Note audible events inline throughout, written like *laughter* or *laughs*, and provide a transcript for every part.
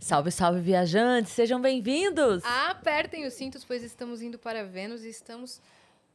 Salve, salve, viajantes! Sejam bem-vindos! Apertem os cintos, pois estamos indo para Vênus e estamos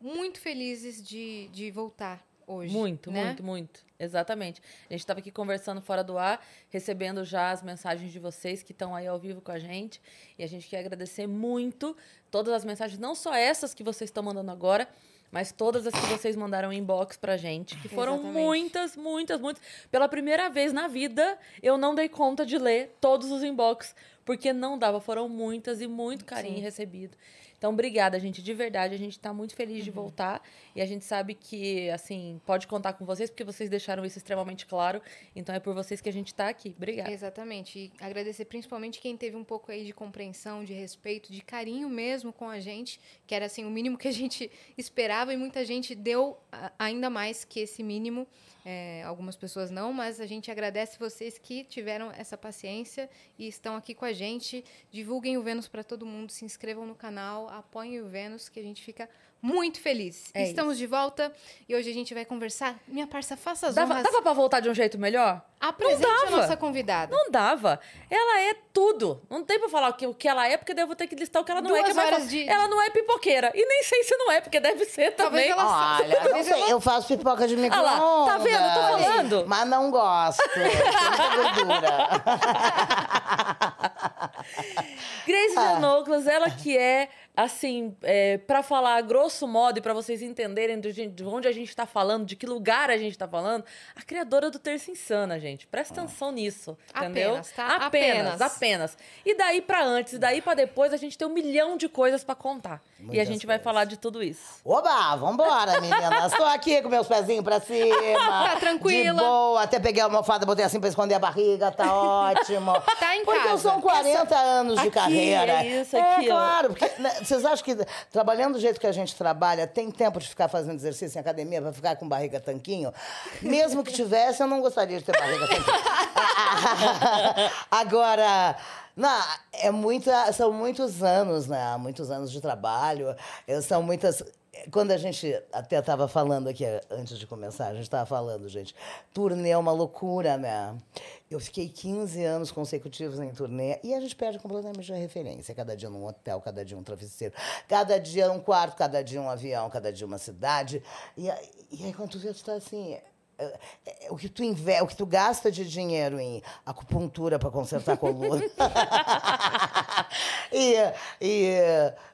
muito felizes de, de voltar hoje. Muito, né? muito, muito. Exatamente. A gente estava aqui conversando fora do ar, recebendo já as mensagens de vocês que estão aí ao vivo com a gente. E a gente quer agradecer muito todas as mensagens, não só essas que vocês estão mandando agora, mas todas as que vocês mandaram em inbox pra gente, que foram Exatamente. muitas, muitas, muitas. Pela primeira vez na vida, eu não dei conta de ler todos os inbox, porque não dava, foram muitas e muito carinho Sim. recebido. Então, obrigada, gente, de verdade. A gente tá muito feliz Uhum. de voltar e a gente sabe que, assim, pode contar com vocês, porque vocês deixaram isso extremamente claro. Então, é por vocês que a gente tá aqui. Obrigada. Exatamente. E agradecer principalmente quem teve um pouco aí de compreensão, de respeito, de carinho mesmo com a gente, que era assim o mínimo que a gente *laughs* esperava e muita gente deu ainda mais que esse mínimo. É, algumas pessoas não, mas a gente agradece vocês que tiveram essa paciência e estão aqui com a gente. Divulguem o Vênus para todo mundo, se inscrevam no canal, apoiem o Vênus, que a gente fica muito feliz. É Estamos de volta e hoje a gente vai conversar. Minha parça, faça as Dava, honras. dava pra voltar de um jeito melhor? Apresente Não a dava. nossa convidada. Não dava. Ela é tudo. Não tem pra falar o que, o que ela é, porque daí eu vou ter que listar o que ela não é. Duas que é mais horas fácil. de- Ela não é pipoqueira. E nem sei se não é, porque deve ser Talvez também. ela- Olha, não Talvez sei, ela- eu faço pipoca de Ah micro-ondas. lá, tá vendo? Eu tô falando. Mas não gosto. Tem muita gordura. *laughs* Grace Ah. Janoclas, ela que é, assim, é, para falar grosso modo e pra vocês entenderem de, onde a gente tá falando, de que lugar a gente tá falando, a criadora do Terça Insana, gente. Presta atenção nisso, entendeu? Apenas, tá? Apenas, Apenas. apenas. E daí pra antes, e daí pra depois, a gente tem um milhão de coisas pra contar. e a Muitas gente vai falar de tudo isso. Oba, vambora, meninas. *laughs* Tô aqui com meus pezinhos pra cima. *laughs* Tá tranquila. De boa. Até peguei a almofada, botei assim pra esconder a barriga. Tá *laughs* ótimo. Tá em Porque casa. são 40 anos de Aqui, carreira. é isso é, aqui, ó. claro. Porque, né, vocês acham que trabalhando do jeito que a gente trabalha, tem tempo de ficar fazendo exercício em academia pra ficar com barriga tanquinho? Mesmo que tivesse, eu não gostaria de ter barriga tanquinho. *laughs* Agora... Não, é muita, são muitos anos, né? Muitos anos de trabalho. São muitas. Quando a gente até estava falando aqui, antes de começar, a gente estava falando, gente, turnê é uma loucura, né? Eu fiquei 15 anos consecutivos em turnê e a gente perde completamente a referência. Cada dia num hotel, cada dia um travesseiro, cada dia um quarto, cada dia um avião, cada dia uma cidade. E, e aí, quando tu vê, tu tá assim. é, é, o que tu inve o que tu gasta de dinheiro em acupuntura para consertar a coluna *laughs* e, e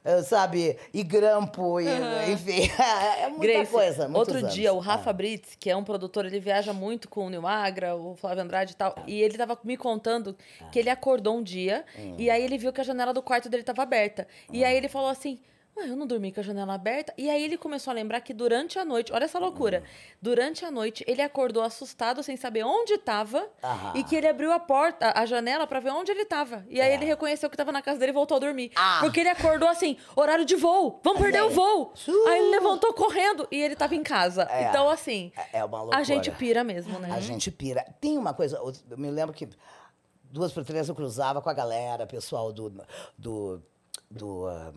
eh, sabe e grampo e enfim *laughs* é muita Grace, coisa outro anos. dia, o Rafa É. Brits, que é um produtor, ele viaja muito com o Nil Magra, o Flávio Andrade e tal, e ele tava me contando que ele acordou um dia e aí ele viu que a janela do quarto dele tava aberta. E aí ele falou assim. Ué, eu não dormi com a janela aberta. E aí ele começou a lembrar que durante a noite, olha essa loucura. Durante a noite, ele acordou assustado, sem saber onde estava, e que ele abriu a porta, a janela, pra ver onde ele tava. E aí É. ele reconheceu que tava na casa dele e voltou a dormir. Ah. Porque ele acordou assim, horário de voo, vamos perder o voo. Aí ele levantou correndo e ele tava em casa. É. Então, assim, É- é uma loucura. a gente pira mesmo, né? A gente pira. Tem uma coisa, eu me lembro que duas por três eu cruzava com a galera, pessoal do. do do, ah,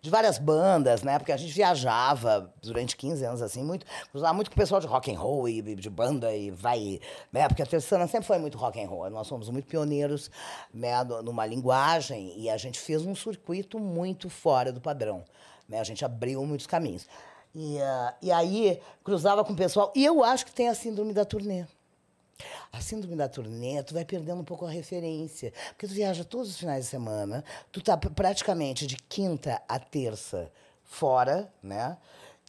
de várias bandas, né? Porque a gente viajava durante 15 anos, assim, muito. Cruzava muito com o pessoal de rock and roll e de banda e vai. Né? Porque a Terçana sempre foi muito rock and roll. Nós somos muito pioneiros né? numa linguagem e a gente fez um circuito muito fora do padrão. Né? A gente abriu muitos caminhos. E, ah, e aí cruzava com o pessoal. E eu acho que tem a síndrome da turnê. A síndrome da turnê, tu vai perdendo um pouco a referência. Porque tu viaja todos os finais de semana, tu tá pr- praticamente de quinta a terça fora, né?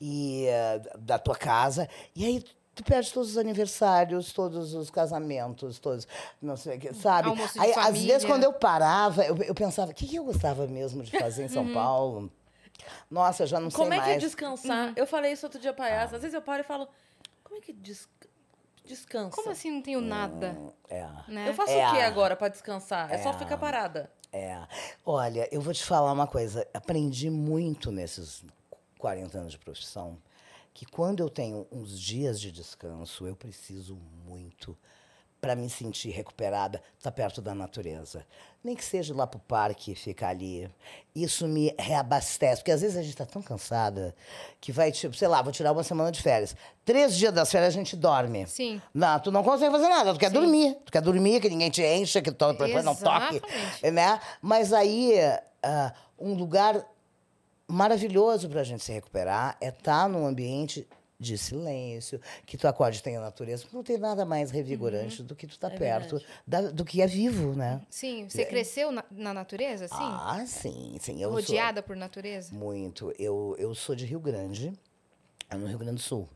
E eh, da tua casa. E aí tu perde todos os aniversários, todos os casamentos, todos. Não sei o que, sabe? Almoço de aí, às vezes, quando eu parava, eu, eu pensava, o que, que eu gostava mesmo de fazer em São Paulo? Nossa, já não Como sei é que é mais. descansar? Eu falei isso outro dia pra Yas. Às vezes eu paro e falo, como é que des- descansa? Como assim não tenho nada? É. Né? Eu faço É. o que agora pra descansar? É. só É. ficar parada. É. Olha, eu vou te falar uma coisa. Aprendi muito nesses 40 anos de profissão que quando eu tenho uns dias de descanso, eu preciso muito para me sentir recuperada, estar tá perto da natureza. Nem que seja lá para o parque, ficar ali. Isso me reabastece, porque às vezes a gente está tão cansada que vai, tipo, sei lá, vou tirar uma semana de férias. Três dias das férias a gente dorme. Sim. Não, tu não consegue fazer nada, tu quer Sim. dormir. Tu quer dormir, que ninguém te encha, que tu não toque. Né? Mas aí, uh, um lugar maravilhoso para a gente se recuperar é estar tá num ambiente de silêncio, que tu acorde tem a natureza. Não tem nada mais revigorante uhum. do que tu estar tá é perto da, do que é vivo, né? Sim. Você é. cresceu na, na, natureza, sim? Ah, sim, sim. Eu Rodeada sou, por natureza? Muito. Eu, eu sou de Rio Grande, no Rio Grande do Sul.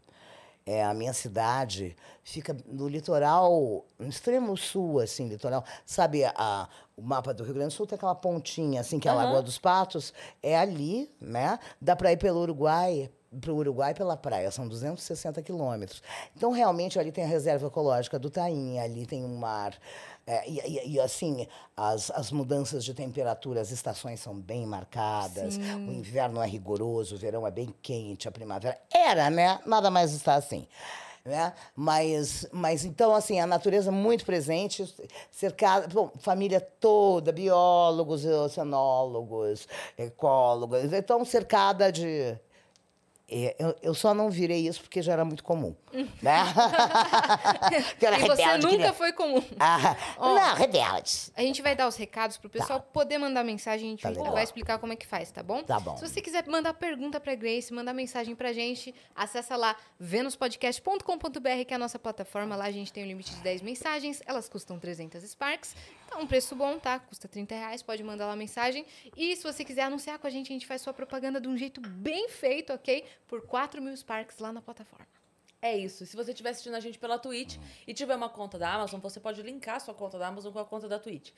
É, a minha cidade fica no litoral, no extremo sul, assim, litoral. Sabe, a, o mapa do Rio Grande do Sul tem aquela pontinha, assim, que é a Lagoa dos Patos. É ali, né? Dá para ir pelo Uruguai, para o Uruguai pela praia, são 260 quilômetros. Então, realmente, ali tem a reserva ecológica do Taim, ali tem um mar. É, e, e, e, assim, as, as mudanças de temperatura, as estações são bem marcadas, Sim. o inverno é rigoroso, o verão é bem quente, a primavera. Era, né? Nada mais está assim. Né? Mas, mas então, assim, a natureza muito presente, cercada, bom, família toda, biólogos, oceanólogos, ecólogos, então cercada de eu, eu, só não virei isso porque já era muito comum. né? *laughs* era e rebelde, você nunca queria... foi comum. Ah, *laughs* oh, não, rebelde. A gente vai dar os recados pro pessoal tá. poder mandar mensagem. A gente tá vai explicar como é que faz, tá bom? Tá bom. Se você quiser mandar pergunta pra Grace, mandar mensagem pra gente, acessa lá venuspodcast.com.br, que é a nossa plataforma. Lá a gente tem um limite de 10 mensagens. Elas custam 300 Sparks. Então, um preço bom, tá? Custa 30 reais. Pode mandar lá mensagem. E se você quiser anunciar com a gente, a gente faz sua propaganda de um jeito bem feito, ok? Por 4 mil Sparks lá na plataforma. É isso. Se você estiver assistindo a gente pela Twitch e tiver uma conta da Amazon, você pode linkar sua conta da Amazon com a conta da Twitch.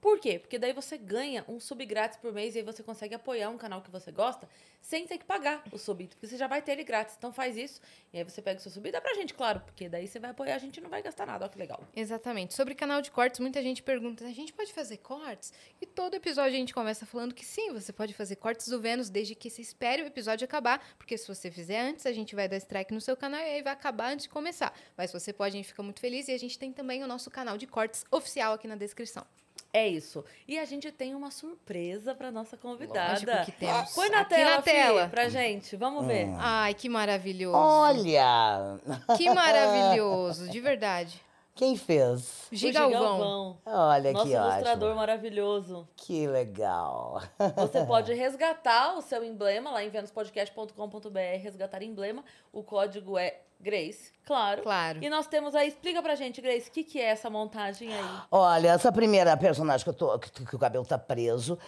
Por quê? Porque daí você ganha um sub grátis por mês e aí você consegue apoiar um canal que você gosta sem ter que pagar o sub, porque você já vai ter ele grátis. Então faz isso e aí você pega o seu sub e dá pra gente, claro, porque daí você vai apoiar, a gente não vai gastar nada. Olha que legal. Exatamente. Sobre canal de cortes, muita gente pergunta: a gente pode fazer cortes? E todo episódio a gente começa falando que sim, você pode fazer cortes do Vênus desde que você espere o episódio acabar, porque se você fizer antes, a gente vai dar strike no seu canal e aí vai acabar antes de começar. Mas você pode, a gente fica muito feliz e a gente tem também o nosso canal de cortes oficial aqui na descrição. É isso. E a gente tem uma surpresa para nossa convidada. Lógico que temos. Põe na Aqui tela, na tela. pra gente. Vamos hum. ver. Ai, que maravilhoso. Olha! Que maravilhoso, de verdade. Quem fez? Gigalvão. Olha Nosso que ótimo. ilustrador maravilhoso. Que legal. Você *laughs* pode resgatar o seu emblema lá em venuspodcast.com.br, resgatar emblema. O código é Grace, claro. Claro. E nós temos aí, explica pra gente, Grace, o que, que é essa montagem aí? Olha, essa primeira personagem que, eu tô, que, que o cabelo tá preso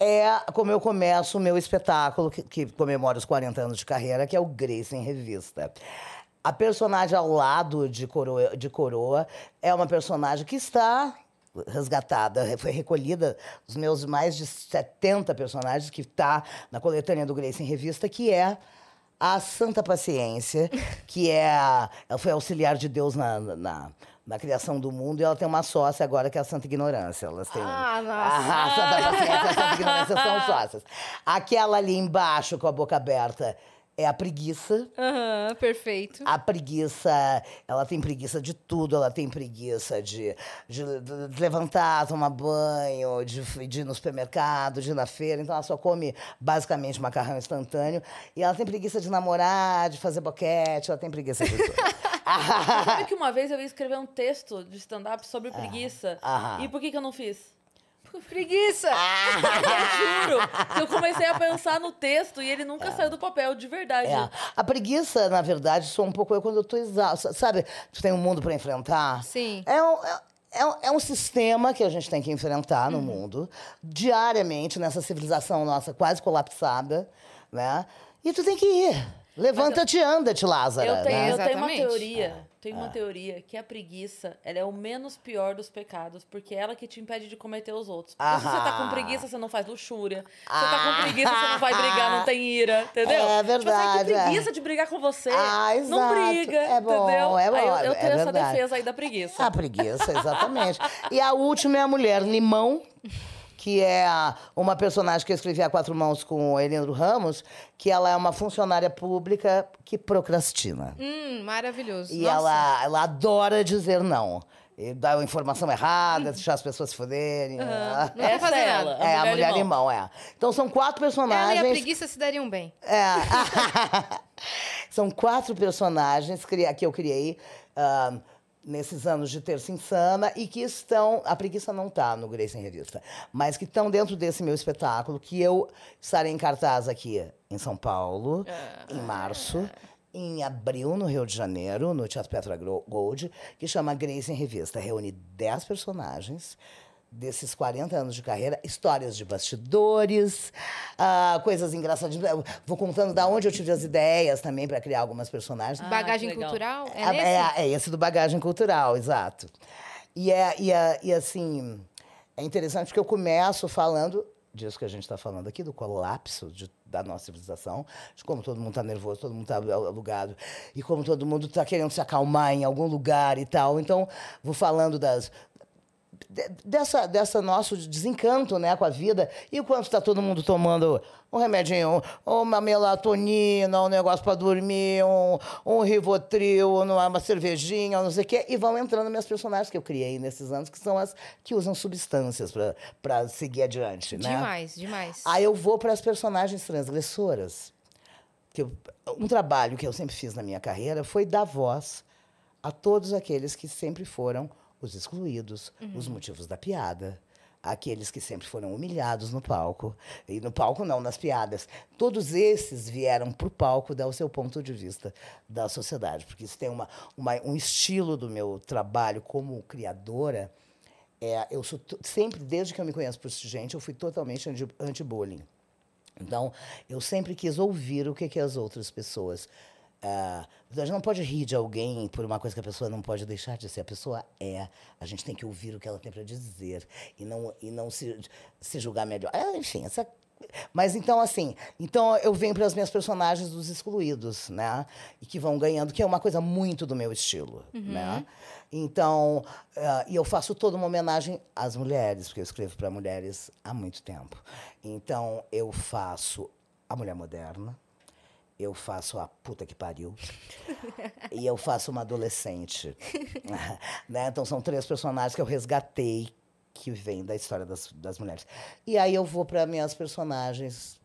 é como eu começo o meu espetáculo, que, que comemora os 40 anos de carreira, que é o Grace em Revista. A personagem ao lado de Coroa, de Coroa é uma personagem que está resgatada, foi recolhida os meus mais de 70 personagens que está na coletânea do Grace em Revista, que é a Santa Paciência, *laughs* que é a, ela foi auxiliar de Deus na, na, na, criação do mundo e ela tem uma sócia agora que é a Santa Ignorância. Elas têm ah, nossa. a *laughs* Santa Paciência e a Santa Ignorância são sócias. Aquela ali embaixo com a boca aberta é a preguiça. Aham, uhum, perfeito. A preguiça, ela tem preguiça de tudo. Ela tem preguiça de, de, de levantar, tomar banho, de, de ir no supermercado, de ir na feira. Então, ela só come basicamente macarrão instantâneo. E ela tem preguiça de namorar, de fazer boquete. Ela tem preguiça de tudo. *laughs* Sabe *laughs* que uma vez eu ia escrever um texto de stand-up sobre preguiça. Ah, e por que, que eu não fiz? preguiça. Ah. Eu juro. Eu comecei a pensar no texto e ele nunca é. saiu do papel, de verdade. É. A preguiça, na verdade, sou um pouco eu quando eu tô exausta. Sabe, tu tem um mundo para enfrentar? Sim. É um, é, é, é, um sistema que a gente tem que enfrentar no uhum. mundo, diariamente, nessa civilização nossa quase colapsada, né? E tu tem que ir. Levanta-te e anda-te, Lázaro. Eu tenho, né? eu tenho uma teoria tem uma ah. teoria que a preguiça ela é o menos pior dos pecados, porque é ela que te impede de cometer os outros. Porque se você tá com preguiça, você não faz luxúria. Se você tá com preguiça, você não vai brigar, não tem ira, entendeu? É verdade. Tipo, você tem preguiça de brigar com você. Ah, exato. Não briga, é bom, entendeu? É bom, aí eu, eu é tenho é essa defesa aí da preguiça. A preguiça, exatamente. e a última é a mulher limão que é uma personagem que eu escrevi a quatro mãos com o Elendro Ramos, que ela é uma funcionária pública que procrastina. Hum, maravilhoso. E Nossa. ela, ela adora dizer não. E a informação errada, deixar as pessoas se. Não Essa quer fazer é ela. É, a mulher mulher limão. limão, é. Então são quatro Ela e personagens. a preguiça se dariam bem. É. *laughs* São quatro personagens que eu criei ah, nesses anos de Terça Insana e que estão. A preguiça não está no Grace em Revista, mas que estão dentro desse meu espetáculo, que eu estarei em cartaz aqui em São Paulo, em março. Em abril, no Rio de Janeiro, no Teatro Petra Gold, que chama Grace em Revista. Reúne 10 personagens desses 40 anos de carreira, histórias de bastidores, ah, coisas engraçadas. Eu Vou contando da onde eu tive as ideias também para criar algumas personagens. Ah, Bagagem cultural? É Ah, nesse? é, é esse do bagagem cultural, exato. E, é, e, é, e assim, é interessante porque eu começo falando disso que a gente está falando aqui, do colapso de- da nossa civilização, de como todo mundo está nervoso, todo mundo está alugado, e como todo mundo está querendo se acalmar em algum lugar e tal. Então, vou falando das dessa, dessa nosso desencanto né, com a vida e o quanto está todo mundo tomando um remedinho, uma melatonina, um negócio para dormir, um, um rivotril, uma uma cervejinha, não sei o quê, e vão entrando minhas personagens que eu criei nesses anos, que são as que usam substâncias para seguir adiante. Né? Demais, demais. Aí eu vou para as personagens transgressoras. Que eu- um trabalho que eu sempre fiz na minha carreira foi dar voz a todos aqueles que sempre foram os excluídos, os motivos da piada. Aqueles que sempre foram humilhados no palco. E no palco, não, nas piadas. Todos esses vieram para o palco dar o seu ponto de vista da sociedade. Porque isso tem uma, uma- um estilo do meu trabalho como criadora. É, eu sou sempre, desde que eu me conheço por gente, eu fui totalmente anti- anti-bullying. Então, eu sempre quis ouvir o que, que as outras pessoas. Ah, a gente não pode rir de alguém por uma coisa que a pessoa não pode deixar de ser. A pessoa é. A gente tem que ouvir o que ela tem para dizer e não, e não se, se julgar melhor. É, enfim, essa. Mas então, assim, então eu venho para as minhas personagens dos excluídos, né? E que vão ganhando, que é uma coisa muito do meu estilo, né? Então, ah, e eu faço toda uma homenagem às mulheres, porque eu escrevo para mulheres há muito tempo. Então, eu faço a mulher moderna, eu faço a puta que pariu, e eu faço uma adolescente. *laughs* né? Então, são três personagens que eu resgatei, que vêm da história das, das mulheres. E aí eu vou para minhas personagens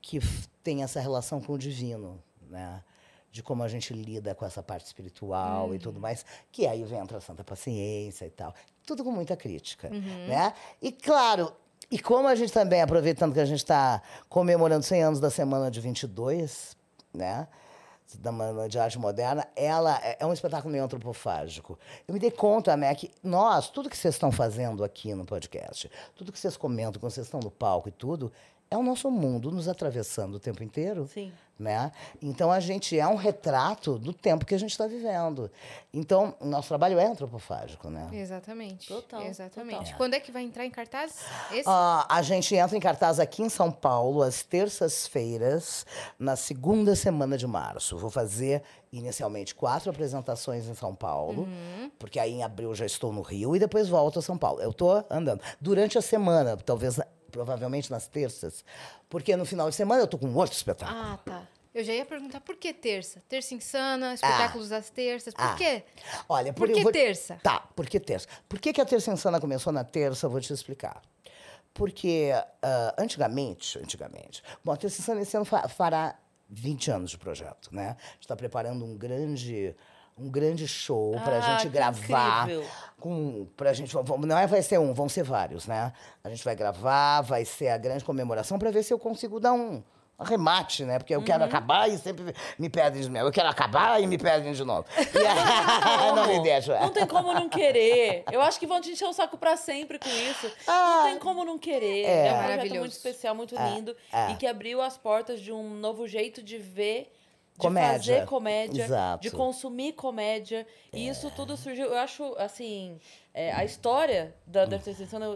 que têm essa relação com o divino, né? De como a gente lida com essa parte espiritual e tudo mais, que aí vem a santa paciência e tal. Tudo com muita crítica, né? E claro, e como a gente também, aproveitando que a gente está comemorando 100 anos da Semana de 22, né? da Mana de Arte Moderna, ela é é um espetáculo meio antropofágico. Eu me dei conta, né, que nós, tudo que vocês estão fazendo aqui no podcast, tudo que vocês comentam quando vocês estão no palco e tudo, é o nosso mundo nos atravessando o tempo inteiro. Sim. Né? Então a gente é um retrato do tempo que a gente está vivendo. Então, o nosso trabalho é antropofágico, né? Exatamente. Total, Exatamente. total. Quando é que vai entrar em cartaz? Esse? Ah, a gente entra em cartaz aqui em São Paulo, às terças-feiras, na segunda semana de março. Vou fazer inicialmente quatro apresentações em São Paulo, porque aí em abril já estou no Rio e depois volto a São Paulo. Eu estou andando. Durante a semana, talvez, provavelmente nas terças, porque no final de semana eu estou com outro espetáculo. Ah, tá. Eu já ia perguntar por que terça? Terça insana, espetáculos das terças. Por Ah. quê? Olha, Por eu que vou- terça? Tá, por que terça? Por que, que a Terça Insana começou na terça? Eu vou te explicar. Porque ah, antigamente, antigamente, bom, a Terça Insana esse ano fa- fará 20 anos de projeto, né? A gente está preparando um grande um grande show para a Ah, gente que gravar incrível. com pra gente não é vai ser um vão ser vários né a gente vai gravar vai ser a grande comemoração para ver se eu consigo dar um arremate, né? Porque eu quero Uhum. acabar e sempre me pedem de novo. Eu quero acabar e me pedem de novo. E aí, *laughs* *laughs* não me deixa. Não tem como não querer. Eu acho que vão te encher o saco pra sempre com isso. Ah, não tem como não querer. é. É, um projeto Maravilhoso. muito especial, muito lindo. é. E que abriu as portas de um novo jeito de ver. De Comédia. fazer comédia, Exato. de consumir comédia. E isso tudo surgiu. Eu acho, assim, é, a história da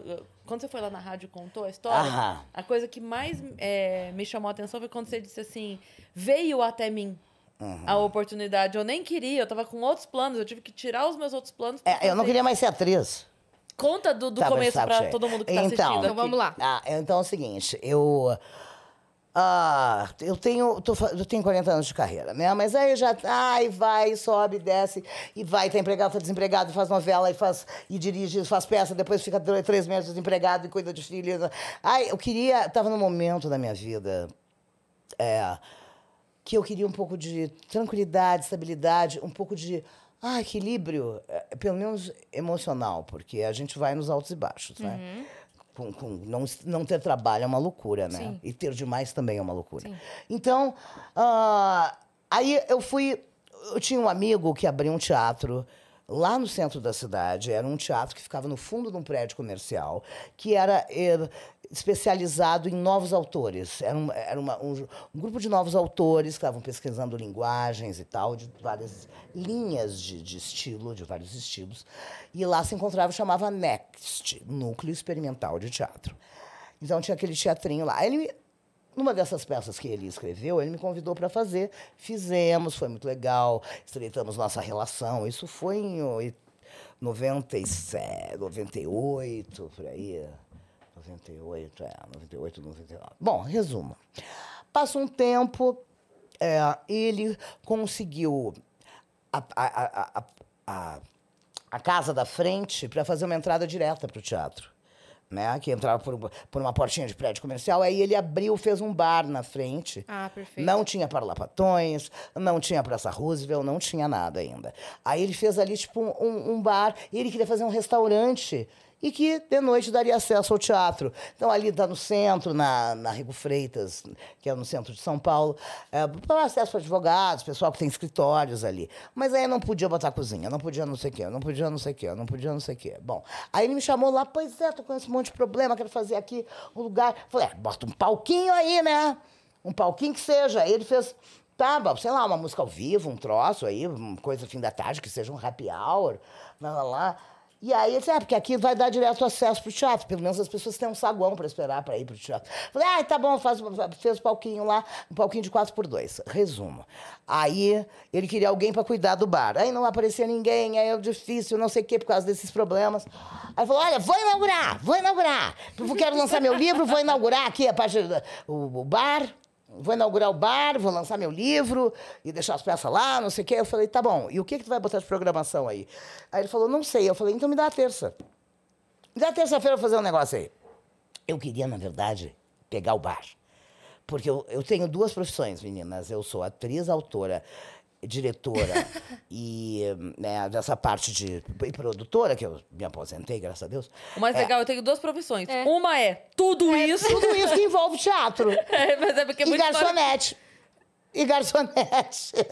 eu- quando você foi lá na rádio e contou a história, Aham. a coisa que mais é, me chamou a atenção foi quando você disse assim: veio até mim Uhum. a oportunidade. Eu nem queria, eu tava com outros planos, eu tive que tirar os meus outros planos. É, eu não fazer queria mais ser atriz. conta do, do Tá, começo pra todo mundo que tá Então, assistindo Então aqui. vamos lá. Ah, então é o seguinte, eu. Ah, eu tenho, tô eu tenho 40 anos de carreira, né? Mas aí já. Ai, vai, sobe, desce, e vai, tá empregado, tá desempregado, faz novela, e faz. E dirige, faz peça, depois fica tr- três meses desempregado e cuida de filhos. Ai, eu queria. Tava num momento da minha vida. É, que eu queria um pouco de tranquilidade, estabilidade, um pouco de ah, equilíbrio, é, pelo menos emocional, porque a gente vai nos altos e baixos, né? Com, com não, não ter trabalho é uma loucura, né? Sim. E ter demais também é uma loucura. Sim. Então, ah, aí eu fui. Eu tinha um amigo que abriu um teatro lá no centro da cidade. Era um teatro que ficava no fundo de um prédio comercial, que era eh, especializado em novos autores. Era, um, era uma- um, um grupo de novos autores que estavam pesquisando linguagens e tal, de várias linhas de, de estilo, de vários estilos. E lá se encontrava, chamava Next, Núcleo Experimental de Teatro. Então tinha aquele teatrinho lá. Ele, numa dessas peças que ele escreveu, ele me convidou para fazer. Fizemos, foi muito legal, estreitamos nossa relação. Isso foi em oi- 97, 98, por aí. 98, é, 98, 99. Bom, resumo. Passa um tempo, é, ele conseguiu a, a, a, a, a casa da frente para fazer uma entrada direta para o teatro. Né? Que entrava por, por uma portinha de prédio comercial. Aí ele abriu, fez um bar na frente. Ah, perfeito. Não tinha parlapatões, não tinha Praça Roosevelt, não tinha nada ainda. Aí ele fez ali, tipo, um, um bar, e ele queria fazer um restaurante e que de noite daria acesso ao teatro. Então ali está no centro, na, na Rigo Freitas, que é no centro de São Paulo, é, para acesso para advogados, pessoal que tem escritórios ali. Mas aí não podia botar cozinha, não podia não sei o quê, não podia não sei o quê, não podia não sei o quê. Bom, aí ele me chamou lá, pois é, tô com esse monte de problema, quero fazer aqui um lugar. Falei, é, bota um palquinho aí, né? Um palquinho que seja. Aí ele fez, tá, sei lá, uma música ao vivo, um troço aí, uma coisa fim da tarde, que seja um happy hour, lá, lá, lá. E aí ele disse, é, porque aqui vai dar direto acesso pro teatro, pelo menos as pessoas têm um saguão para esperar para ir pro teatro. Falei, ah, tá bom, faz, fez o palquinho lá, um palquinho de 4 por 2 Resumo. Aí ele queria alguém para cuidar do bar. Aí não aparecia ninguém, aí é difícil, não sei o quê, por causa desses problemas. Aí falou, olha, vou inaugurar, vou inaugurar. Quero lançar meu livro, vou inaugurar aqui a parte do o bar. Vou inaugurar o bar, vou lançar meu livro e deixar as peças lá, não sei o quê. Eu falei, tá bom, e o que, que tu vai botar de programação aí? Aí ele falou, não sei. Eu falei, então me dá a terça. Me dá a terça-feira fazer um negócio aí. Eu queria, na verdade, pegar o bar. Porque eu, eu tenho duas profissões, meninas. Eu sou atriz, autora, diretora *laughs* e né, dessa parte de e produtora, que eu me aposentei, graças a Deus. O mais É, legal, eu tenho duas profissões. É. Uma é tudo isso. Tudo isso que envolve teatro. *laughs* É, mas é porque é e muito garçonete. E garçonete. *laughs*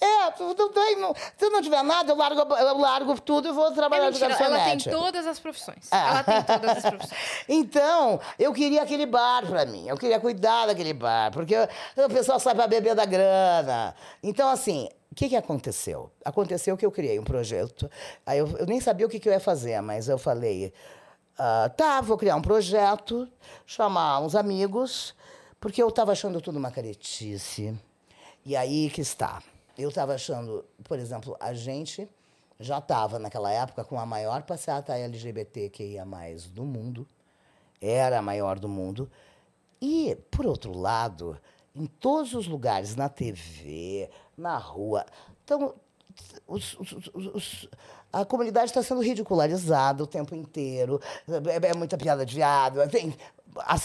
É, tudo bem. Não, se não tiver nada, eu largo, eu largo tudo e vou É trabalhar de mentira, ela tem garçonete. todas as profissões. Ah. Ela tem todas as profissões. *laughs* Então, eu queria aquele bar pra mim. Eu queria cuidar daquele bar. Porque o pessoal sai pra beber da grana. Então, assim, o que, que aconteceu? Aconteceu que eu criei um projeto. Aí eu, eu nem sabia o que, que eu ia fazer, mas eu falei: ah, tá, vou criar um projeto, chamar uns amigos, porque eu estava achando tudo uma caretice. E aí que está. Eu estava achando, por exemplo, a gente já estava naquela época com a maior passeata LGBTQIA do mundo. Era a maior do mundo. E, por outro lado, em todos os lugares, na TV, na rua, então, os- os- os- a comunidade está sendo ridicularizada o tempo inteiro. É, é muita piada de viado. Tem,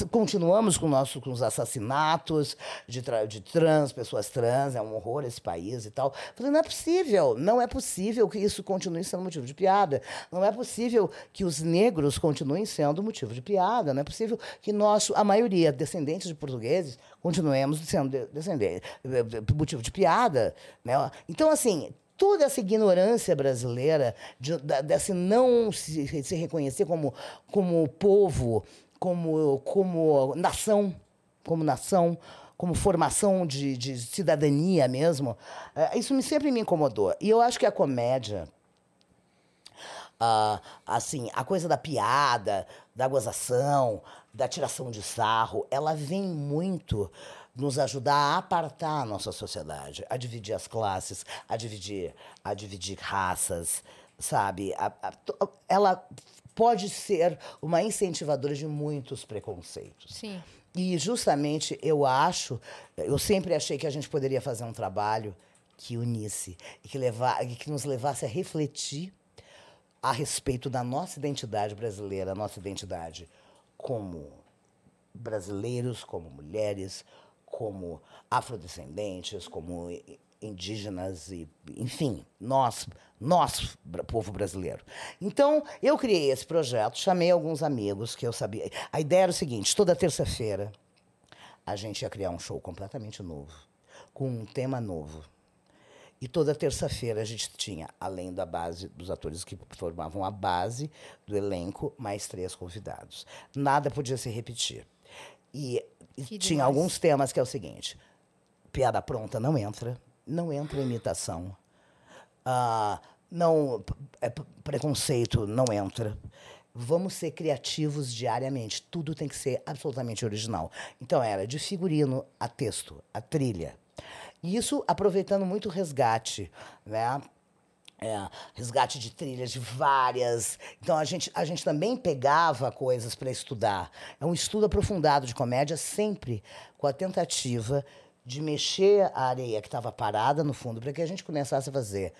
continuamos com, nosso, com os assassinatos de, tra- de trans, pessoas trans. É um horror esse país e tal. Falei, não é possível. Não é possível que isso continue sendo motivo de piada. Não é possível que os negros continuem sendo motivo de piada. Não é possível que nós, a maioria, descendentes de portugueses, continuemos sendo de- descendentes, eh, motivo de piada. Né? Então, assim, toda essa ignorância brasileira, de, da- desse não se, se reconhecer como, como povo, como, como nação, como nação, como formação de, de cidadania mesmo, eh, isso me, sempre me incomodou. E eu acho que a comédia, ah, assim, a coisa da piada, da gozação, da tiração de sarro, ela vem muito nos ajudar a apartar a nossa sociedade, a dividir as classes, a dividir, a dividir raças, sabe? A- a- ela pode ser uma incentivadora de muitos preconceitos. Sim. E justamente eu acho, eu sempre achei que a gente poderia fazer um trabalho que unisse e que, levar, que nos levasse a refletir a respeito da nossa identidade brasileira, a nossa identidade como brasileiros, como mulheres, como afrodescendentes, como indígenas e, enfim, nós, nós, povo brasileiro. Então, eu criei esse projeto, chamei alguns amigos que eu sabia. A ideia era o seguinte: toda terça-feira a gente ia criar um show completamente novo, com um tema novo. E toda terça-feira a gente tinha, além da base dos atores que formavam a base do elenco, mais três convidados. Nada podia se repetir. E, tinha demais. alguns temas que é o seguinte: piada pronta não entra, não entra imitação. Ah, não é, preconceito não entra. Vamos ser criativos diariamente. Tudo tem que ser absolutamente original. Então era de figurino a texto, a trilha. E isso aproveitando muito o resgate, né? É, resgate de trilhas de várias. Então a gente, a gente também pegava coisas para estudar. É um estudo aprofundado de comédia, sempre com a tentativa de mexer a areia que estava parada no fundo, para que a gente começasse a fazer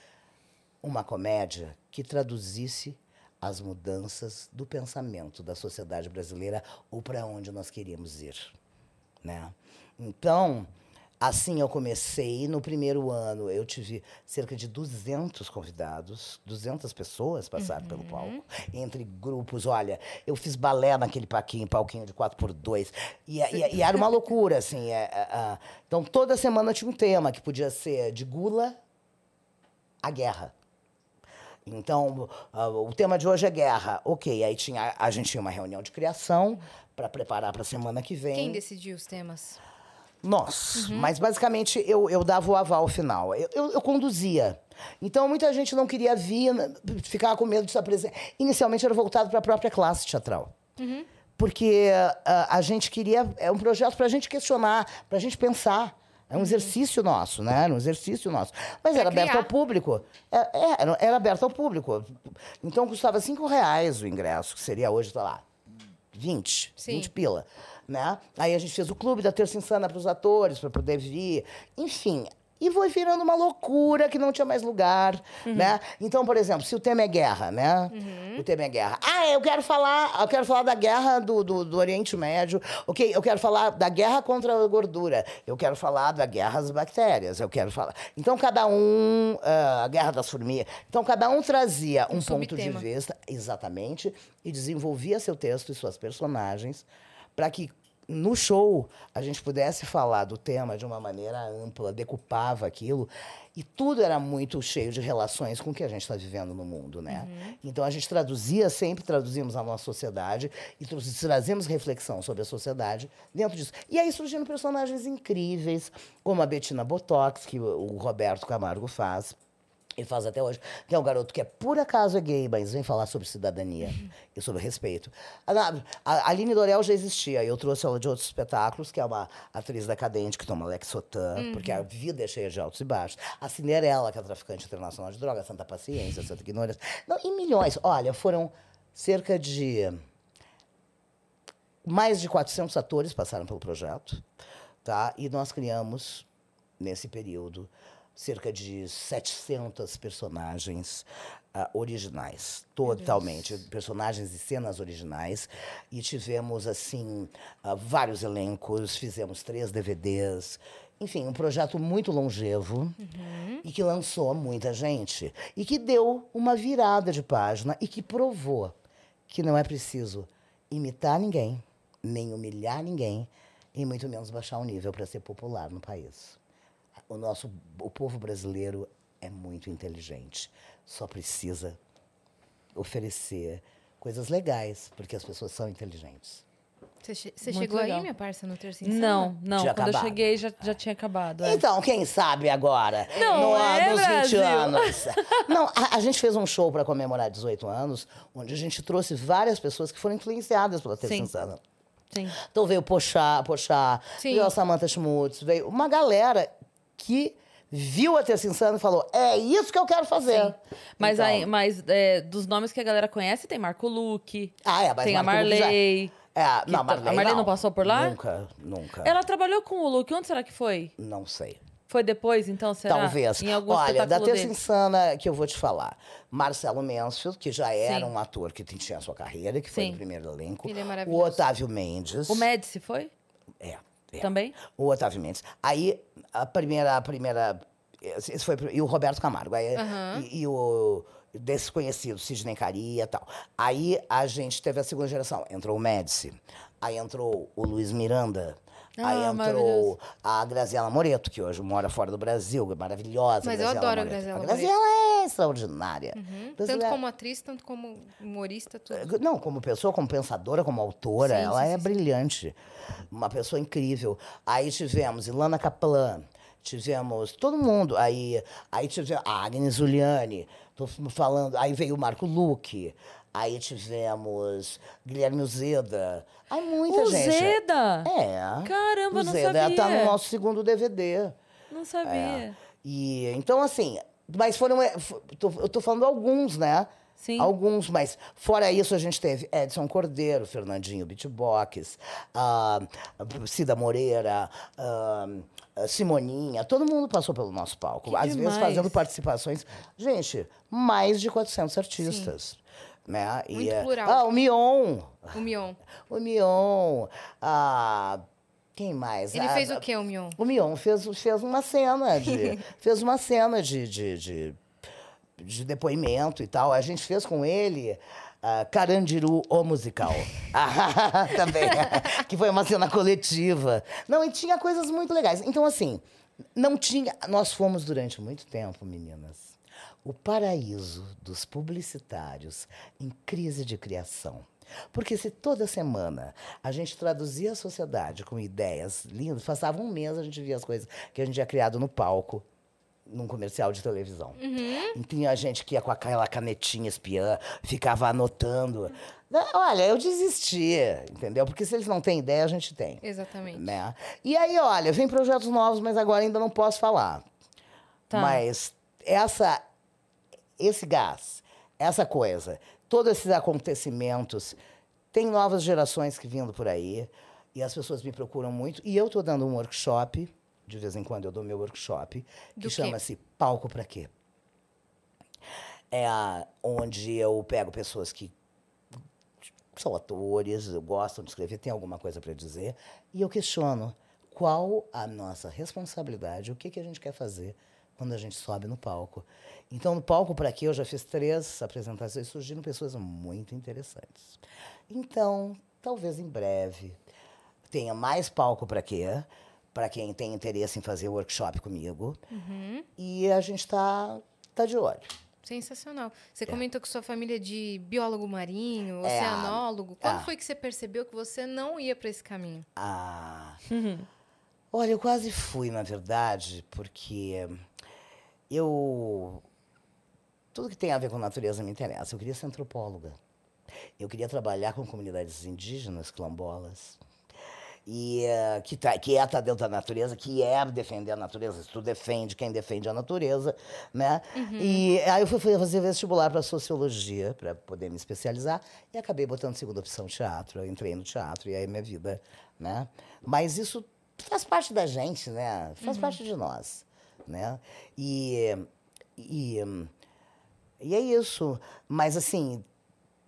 uma comédia que traduzisse as mudanças do pensamento da sociedade brasileira ou para onde nós queríamos ir, né? Então, assim eu comecei. No primeiro ano eu tive cerca de 200 convidados, 200 pessoas passaram pelo palco, entre grupos. Olha, eu fiz balé naquele paquinho, palquinho de 4x2, e, e, e era uma loucura, assim. É, é, é. Então, toda semana tinha um tema que podia ser de gula a guerra. Então, uh, o tema de hoje é guerra. Ok, aí tinha, a gente tinha uma reunião de criação para preparar para a semana que vem. Quem decidiu os temas? Nós. Mas, basicamente, eu, eu dava o aval final. Eu, eu, eu conduzia. Então, muita gente não queria vir, ficava com medo de se apresentar. Inicialmente, era voltado para a própria classe teatral. Porque uh, a gente queria... É um projeto para a gente questionar, para a gente pensar. É um exercício nosso, né? Era um exercício nosso. Mas Pra era aberto ao público. É, é, era, era aberto ao público. Então, custava cinco reais o ingresso, que seria hoje, sei lá, 20, Sim. 20 pila, né? Aí a gente fez o clube da Terça Insana para os atores, para poder vir. Enfim, e foi virando uma loucura que não tinha mais lugar, né? Então, por exemplo, se o tema é guerra, né? O tema é guerra. Ah, eu quero falar, eu quero falar da guerra do, do, do Oriente Médio. Ok, eu quero falar da guerra contra a gordura. Eu quero falar da guerra das bactérias. Eu quero falar. Então, cada um, ah, a guerra das formigas. Então, cada um trazia um, Um ponto de vista, exatamente, e desenvolvia seu texto e suas personagens para que no show a gente pudesse falar do tema de uma maneira ampla, decupava aquilo e tudo era muito cheio de relações com o que a gente está vivendo no mundo, né? Então a gente traduzia sempre, traduzimos a nossa sociedade e tra- trazemos reflexão sobre a sociedade dentro disso. E aí surgindo personagens incríveis, como a Bettina Botox, que o Roberto Camargo faz. Ele faz até hoje, que é um garoto que é por acaso é gay, mas vem falar sobre cidadania e sobre respeito. A, a a Aline Dorel já existia, eu trouxe ela de outros espetáculos, que é uma atriz decadente que toma Lexotan, porque a vida é cheia de altos e baixos. A Cinderela, que é traficante internacional de drogas, Santa Paciência, Santa Ignorância. Não, e milhões. Olha, foram cerca de mais de 400 atores passaram pelo projeto, tá? E nós criamos, nesse período, cerca de 700 personagens ah, originais, totalmente, personagens e cenas originais. E tivemos, assim, ah, vários elencos, fizemos três DVDs. Enfim, um projeto muito longevo e que lançou muita gente. E que deu uma virada de página e que provou que não é preciso imitar ninguém, nem humilhar ninguém, e muito menos baixar o nível para ser popular no país. O nosso o povo brasileiro é muito inteligente, só precisa oferecer coisas legais, porque as pessoas são inteligentes. Você, chegou legal. aí, minha parça, no terço Não, não. Tinha Quando eu acabado. cheguei já, já tinha acabado. é. Então, quem sabe agora? Não no, é, nos 20 Brasil? anos. *laughs* Não, a, a gente fez um show para comemorar 18 anos, onde a gente trouxe várias pessoas que foram influenciadas pela Sim. Insana. Sim. Então veio o Pochá, Pochá veio a Samantha Schmutz, veio uma galera que viu a Terça Insana e falou: é isso que eu quero fazer. Mas, Então- aí, mas é, dos nomes que a galera conhece, tem Marco Luque, Ah, é, mas tem a Marco já- Marley. É, não, tá- Marley, a Marley não passou por lá? Nunca, nunca. Ela trabalhou com o Luke. Onde será que foi? Não sei. Foi depois, então, será? Talvez. Em algum Olha, da Terça dele? Insana que eu vou te falar. Marcelo Mansfield, que já era Sim. um ator que tinha a sua carreira, que foi Sim. no primeiro elenco. Ele é o maravilhoso. Otávio Mendes. O Médici foi? É, é. Também? O Otávio Mendes. Aí, a primeira. A primeira esse foi, e o Roberto Camargo. Aí, Aham. e, e o desconhecido, Sidney Caria e tal. Aí a gente teve a segunda geração. Entrou o Médici. Aí entrou o Luiz Miranda. Aí Ah, entrou maravilhoso. a Graziela Moreto, que hoje mora fora do Brasil, maravilhosa. Mas eu adoro a Moreto. Graziela A Graziela é extraordinária. Tanto Graziela- como atriz, tanto como humorista, tudo. não, como pessoa, como pensadora, como autora, Sim, ela sim, é sim, brilhante. Uma pessoa incrível. Aí tivemos Ilana Kaplan, tivemos todo mundo. Aí, aí tivemos a Agnes Juliane, tô falando. Aí veio o Marco Luque. Aí tivemos Guilherme Uzeda. Aí muita o gente. Zeda! É. Caramba, o não sabia. tá no nosso segundo DVD. Não sabia. É. E então, assim, mas foram. é, Eu tô falando alguns, né? Sim. Alguns, mas fora isso a gente teve Edson Cordeiro, Fernandinho Beatbox, ah, Cida Moreira, ah, Simoninha, todo mundo passou pelo nosso palco. Que Às vezes demais. fazendo participações. Gente, mais de 400 artistas. Né? E, Muito é- plural. Ah, o Mion. O Mion. O Mion. Ah, quem mais? Ele Ah, fez o quê, o Mion? o Mion fez, fez uma cena de. *laughs* fez uma cena de, de, de, de depoimento e tal. A gente fez com ele. ah, Carandiru, o musical. *laughs* Ah, *laughs* Também. que foi uma cena coletiva. Não, e tinha coisas muito legais. Então, assim, não tinha. Nós fomos durante muito tempo, meninas, o paraíso dos publicitários em crise de criação. Porque se toda semana a gente traduzia a sociedade com ideias lindas, passava um mês a gente via as coisas que a gente tinha criado no palco, num comercial de televisão. E tinha gente que ia com aquela canetinha espiã, ficava anotando. Né, Olha, eu desisti, entendeu? Porque se eles não têm ideia, a gente tem. Exatamente. Né? E aí, olha, vem projetos novos, mas agora ainda não posso falar. Tá. Mas essa, esse gás, essa coisa, todos esses acontecimentos, tem novas gerações que vindo por aí e as pessoas me procuram muito. E eu estou dando um workshop, de vez em quando eu dou meu workshop, Do que chama-se Palco Pra Quê? É onde eu pego pessoas que são atores, gostam de escrever, tem alguma coisa para dizer, e eu questiono qual a nossa responsabilidade, o que, que a gente quer fazer quando a gente sobe no palco. Então, no palco para aqui, eu já fiz três apresentações, surgiram pessoas muito interessantes. Então, talvez em breve tenha mais palco para quê? Para quem tem interesse em fazer workshop comigo. E a gente está tá de olho. Sensacional. Você comentou que sua família é de biólogo marinho, É, oceanólogo. Quando ah. foi que você percebeu que você não ia para esse caminho? Ah. Olha, eu quase fui, na verdade, porque eu. Tudo que tem a ver com natureza me interessa. Eu queria ser antropóloga. Eu queria trabalhar com comunidades indígenas, quilombolas. E eh, que, tá, que é estar dentro da natureza, que é defender a natureza. Se tu defende quem defende a natureza, né? E aí eu fui fazer vestibular para sociologia, para poder me especializar, e acabei botando segunda opção teatro. Eu entrei no teatro e aí minha vida, né? Mas isso faz parte da gente, né? Faz parte de nós, né? E, e, e é isso. Mas assim,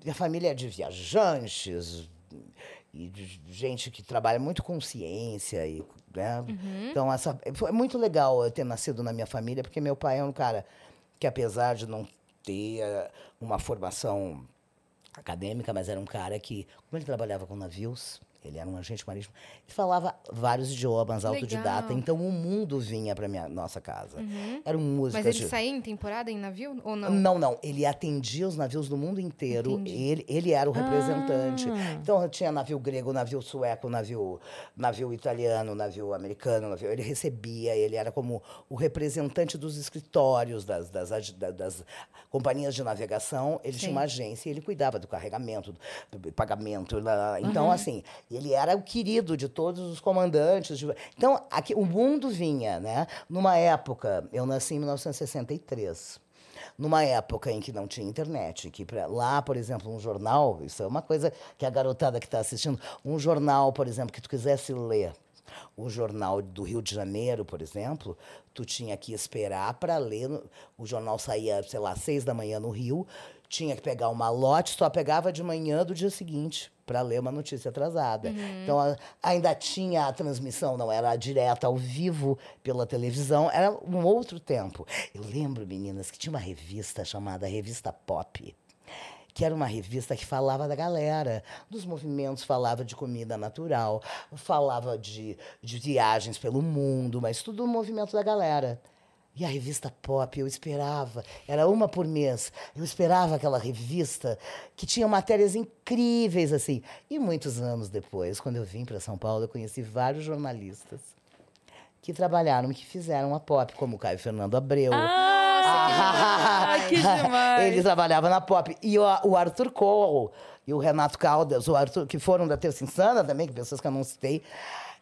minha família é de viajantes e de gente que trabalha muito com ciência e né? então essa foi muito legal eu ter nascido na minha família porque meu pai é um cara que apesar de não ter eh, uma formação acadêmica mas era um cara que como ele trabalhava com navios ele era um agente marítimo ele falava vários idiomas Legal. autodidata então o mundo vinha para minha nossa casa era um música Mas ele de- saía em temporada em navio ou não? não, não. Ele atendia os navios do mundo inteiro. Entendi. Ele, ele era o representante. Ah. Então, tinha navio grego, navio sueco, navio, navio italiano, navio americano. Navio, ele recebia, ele era como o representante dos escritórios, das, das, ag- da- das companhias de navegação. Ele Sim. tinha uma agência e ele cuidava do carregamento, do pagamento. lá. Então, Ele era o querido de todos os comandantes. de- Então, aqui, o mundo vinha, né? Numa época, eu nasci em 1963. Numa época em que não tinha internet, que pra- lá, por exemplo, um jornal, isso é uma coisa que a garotada que está assistindo, um jornal, por exemplo, que tu quisesse ler, o jornal do Rio de Janeiro, por exemplo, tu tinha que esperar para ler. O jornal saía, sei lá, seis da manhã no Rio, tinha que pegar uma lote, só pegava de manhã do dia seguinte para ler uma notícia atrasada. Então a- ainda tinha a transmissão, não era direta ao vivo pela televisão, era um outro tempo. Eu lembro, meninas, que tinha uma revista chamada Revista Pop que era uma revista que falava da galera, dos movimentos, falava de comida natural, falava de, de viagens pelo mundo, mas tudo o movimento da galera. E a revista Pop, eu esperava, era uma por mês, eu esperava aquela revista que tinha matérias incríveis, assim. E muitos anos depois, quando eu vim para São Paulo, eu conheci vários jornalistas que trabalharam, que fizeram a Pop, como o Caio Fernando Abreu. Ah, que *laughs* demais. Ele trabalhava na Pop. E o, o Arthur Cole e o Renato Caldas, o Arthur, que foram da Terça Insana também, que pessoas que eu não citei.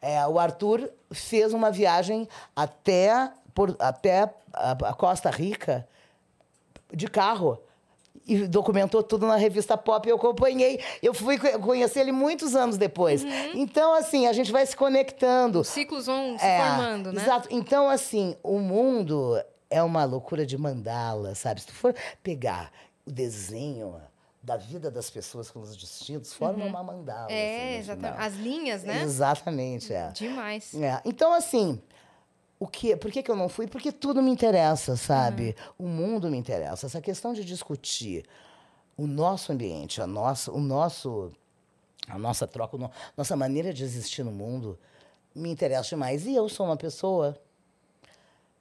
É, o Arthur fez uma viagem até, por, até a, a Costa Rica de carro. E documentou tudo na revista Pop e eu acompanhei. Eu fui co- conhecer ele muitos anos depois. Então, assim, a gente vai se conectando. Os ciclos vão se É, formando, né? Exato. Então, assim, o mundo é uma loucura de mandala, sabe? Se tu for pegar o desenho da vida das pessoas com os destinos, forma uma mandala. assim, É, no exatamente. As linhas, né? Exatamente, é. Demais. É, Então, assim, o que, por que, que eu não fui? Porque tudo me interessa, sabe? O mundo me interessa. Essa questão de discutir o nosso ambiente, a nossa, o nosso, a nossa troca, no- nossa maneira de existir no mundo, me interessa demais. E eu sou uma pessoa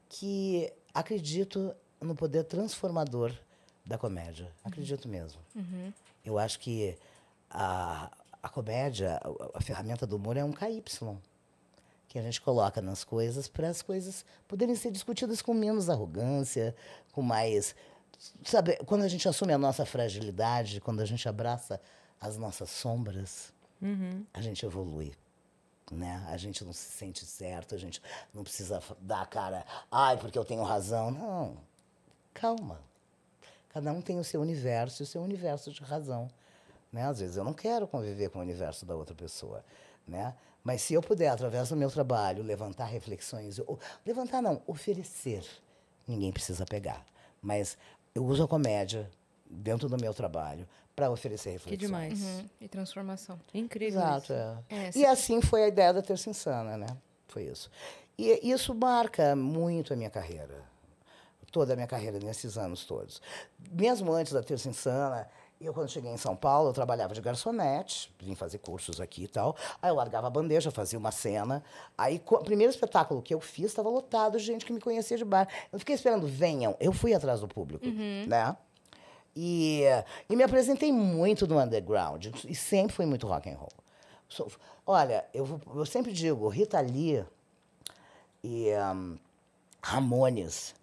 que acredito no poder transformador da comédia. Acredito mesmo. Eu acho que a, a comédia, a, a ferramenta do humor é um KY que a gente coloca nas coisas para as coisas poderem ser discutidas com menos arrogância, com mais. Sabe, quando a gente assume a nossa fragilidade, quando a gente abraça as nossas sombras, a gente evolui. Né? A gente não se sente certo, a gente não precisa dar a cara, ai, porque eu tenho razão. Não. Calma. Cada um tem o seu universo e o seu universo de razão. Né? Às vezes eu não quero conviver com o universo da outra pessoa. Né? Mas se eu puder, através do meu trabalho, levantar reflexões, ou, levantar não, oferecer, ninguém precisa pegar. Mas eu uso a comédia dentro do meu trabalho para oferecer Que reflexões. demais. Uhum. E transformação. Incrível. Exato, isso. é. É, E assim foi a ideia da Terça Insana, né? Foi isso. E isso marca muito a minha carreira. Toda a minha carreira nesses anos todos. Mesmo antes da Terça Insana, eu quando cheguei em São Paulo, eu trabalhava de garçonete, vim fazer cursos aqui e tal. Aí eu largava a bandeja, fazia uma cena. Aí o primeiro espetáculo que eu fiz estava lotado de gente que me conhecia de bar. Eu fiquei esperando, venham. Eu fui atrás do público, né? E, e me apresentei muito no underground e sempre fui muito rock and roll. Sou- olha, eu, eu sempre digo, Rita Lee e um, Ramones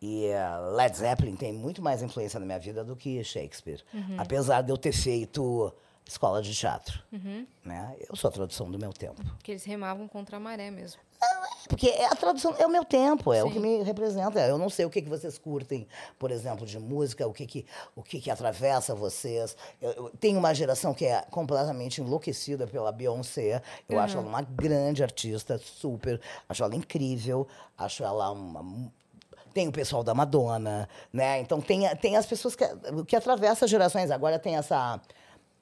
e uh, Led Zeppelin tem muito mais influência na minha vida do que Shakespeare. Apesar de eu ter feito escola de teatro. Né? Eu sou a tradução do meu tempo. Porque eles remavam contra a maré mesmo. Porque é a tradução é o meu tempo, é o Sim. que me representa. Eu não sei o que, que vocês curtem, por exemplo, de música, o que, que, o que, que atravessa vocês. Eu, eu tenho uma geração que é completamente enlouquecida pela Beyoncé. Eu acho ela uma grande artista, super. Acho ela incrível. Acho ela uma. Tem o pessoal da Madonna, né? Então tem, tem as pessoas que, que atravessam gerações. Agora tem essa.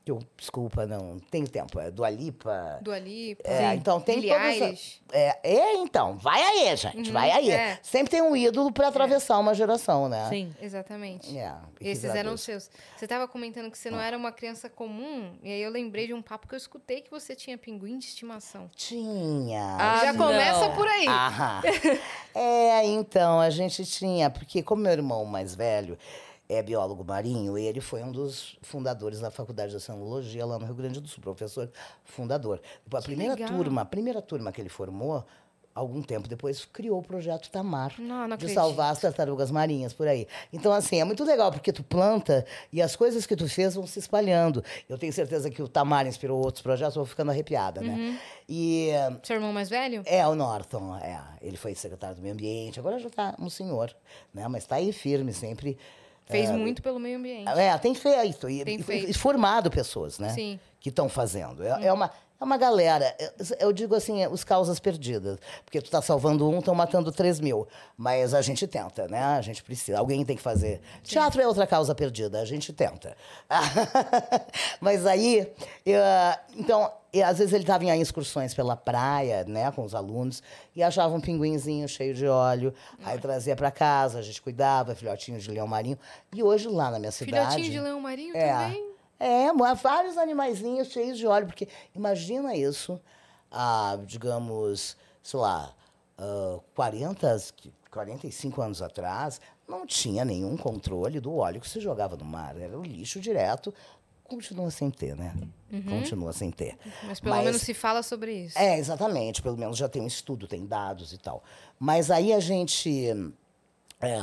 Que Eu, desculpa, não tenho tempo. É do Alipa. Do Alipa. É, então tem Billie todas. É, é, então, vai aí, gente, vai aí. é. Sempre tem um ídolo para atravessar uma geração, né? Sim. Exatamente. É, Esses eram os seus. Você estava comentando que você não era uma criança comum, e aí eu lembrei de um papo que eu escutei que você tinha pinguim de estimação. Tinha. Ah, Já não. começa por aí. Aham. *laughs* é, então, a gente tinha, porque como meu irmão mais velho é biólogo marinho, ele foi um dos fundadores da Faculdade de Oceanologia lá no Rio Grande do Sul, professor fundador. A primeira legal. turma, a primeira turma que ele formou, algum tempo depois, criou o projeto Tamar. Não, não de salvar as tartarugas marinhas por aí. Então, assim, é muito legal, porque tu planta e as coisas que tu fez vão se espalhando. Eu tenho certeza que o Tamar inspirou outros projetos, eu vou ficando arrepiada, Uhum. né? E Seu irmão mais velho? é o Norton, é. Ele foi secretário do meio ambiente, agora já está um senhor, né? Mas está aí firme, sempre. Fez muito pelo meio ambiente. É, tem feito. E, Tem feito. e formado pessoas, né? Sim. Que estão fazendo. É, é uma, é uma galera. Eu- digo assim, os causas perdidas. Porque tu tá salvando um, estão matando três mil. Mas a gente tenta, né? A gente precisa. Alguém tem que fazer. Teatro é outra causa perdida, a gente tenta. *laughs* Mas aí, eu, então, e às vezes ele estava em excursões pela praia, né, com os alunos, e achava um pinguinzinho cheio de óleo, aí trazia para casa, a gente cuidava, filhotinho de leão marinho. E hoje lá na minha cidade. Filhotinho de leão marinho É. também? É, vários animaizinhos cheios de óleo, porque imagina isso, há, digamos, sei lá, ah, 40, 45 anos atrás, não tinha nenhum controle do óleo que se jogava no mar, era o lixo direto. Continua sem ter, né? Continua sem ter. Mas pelo menos se fala sobre isso. É, exatamente. Pelo menos já tem um estudo, tem dados e tal. Mas aí a gente. é,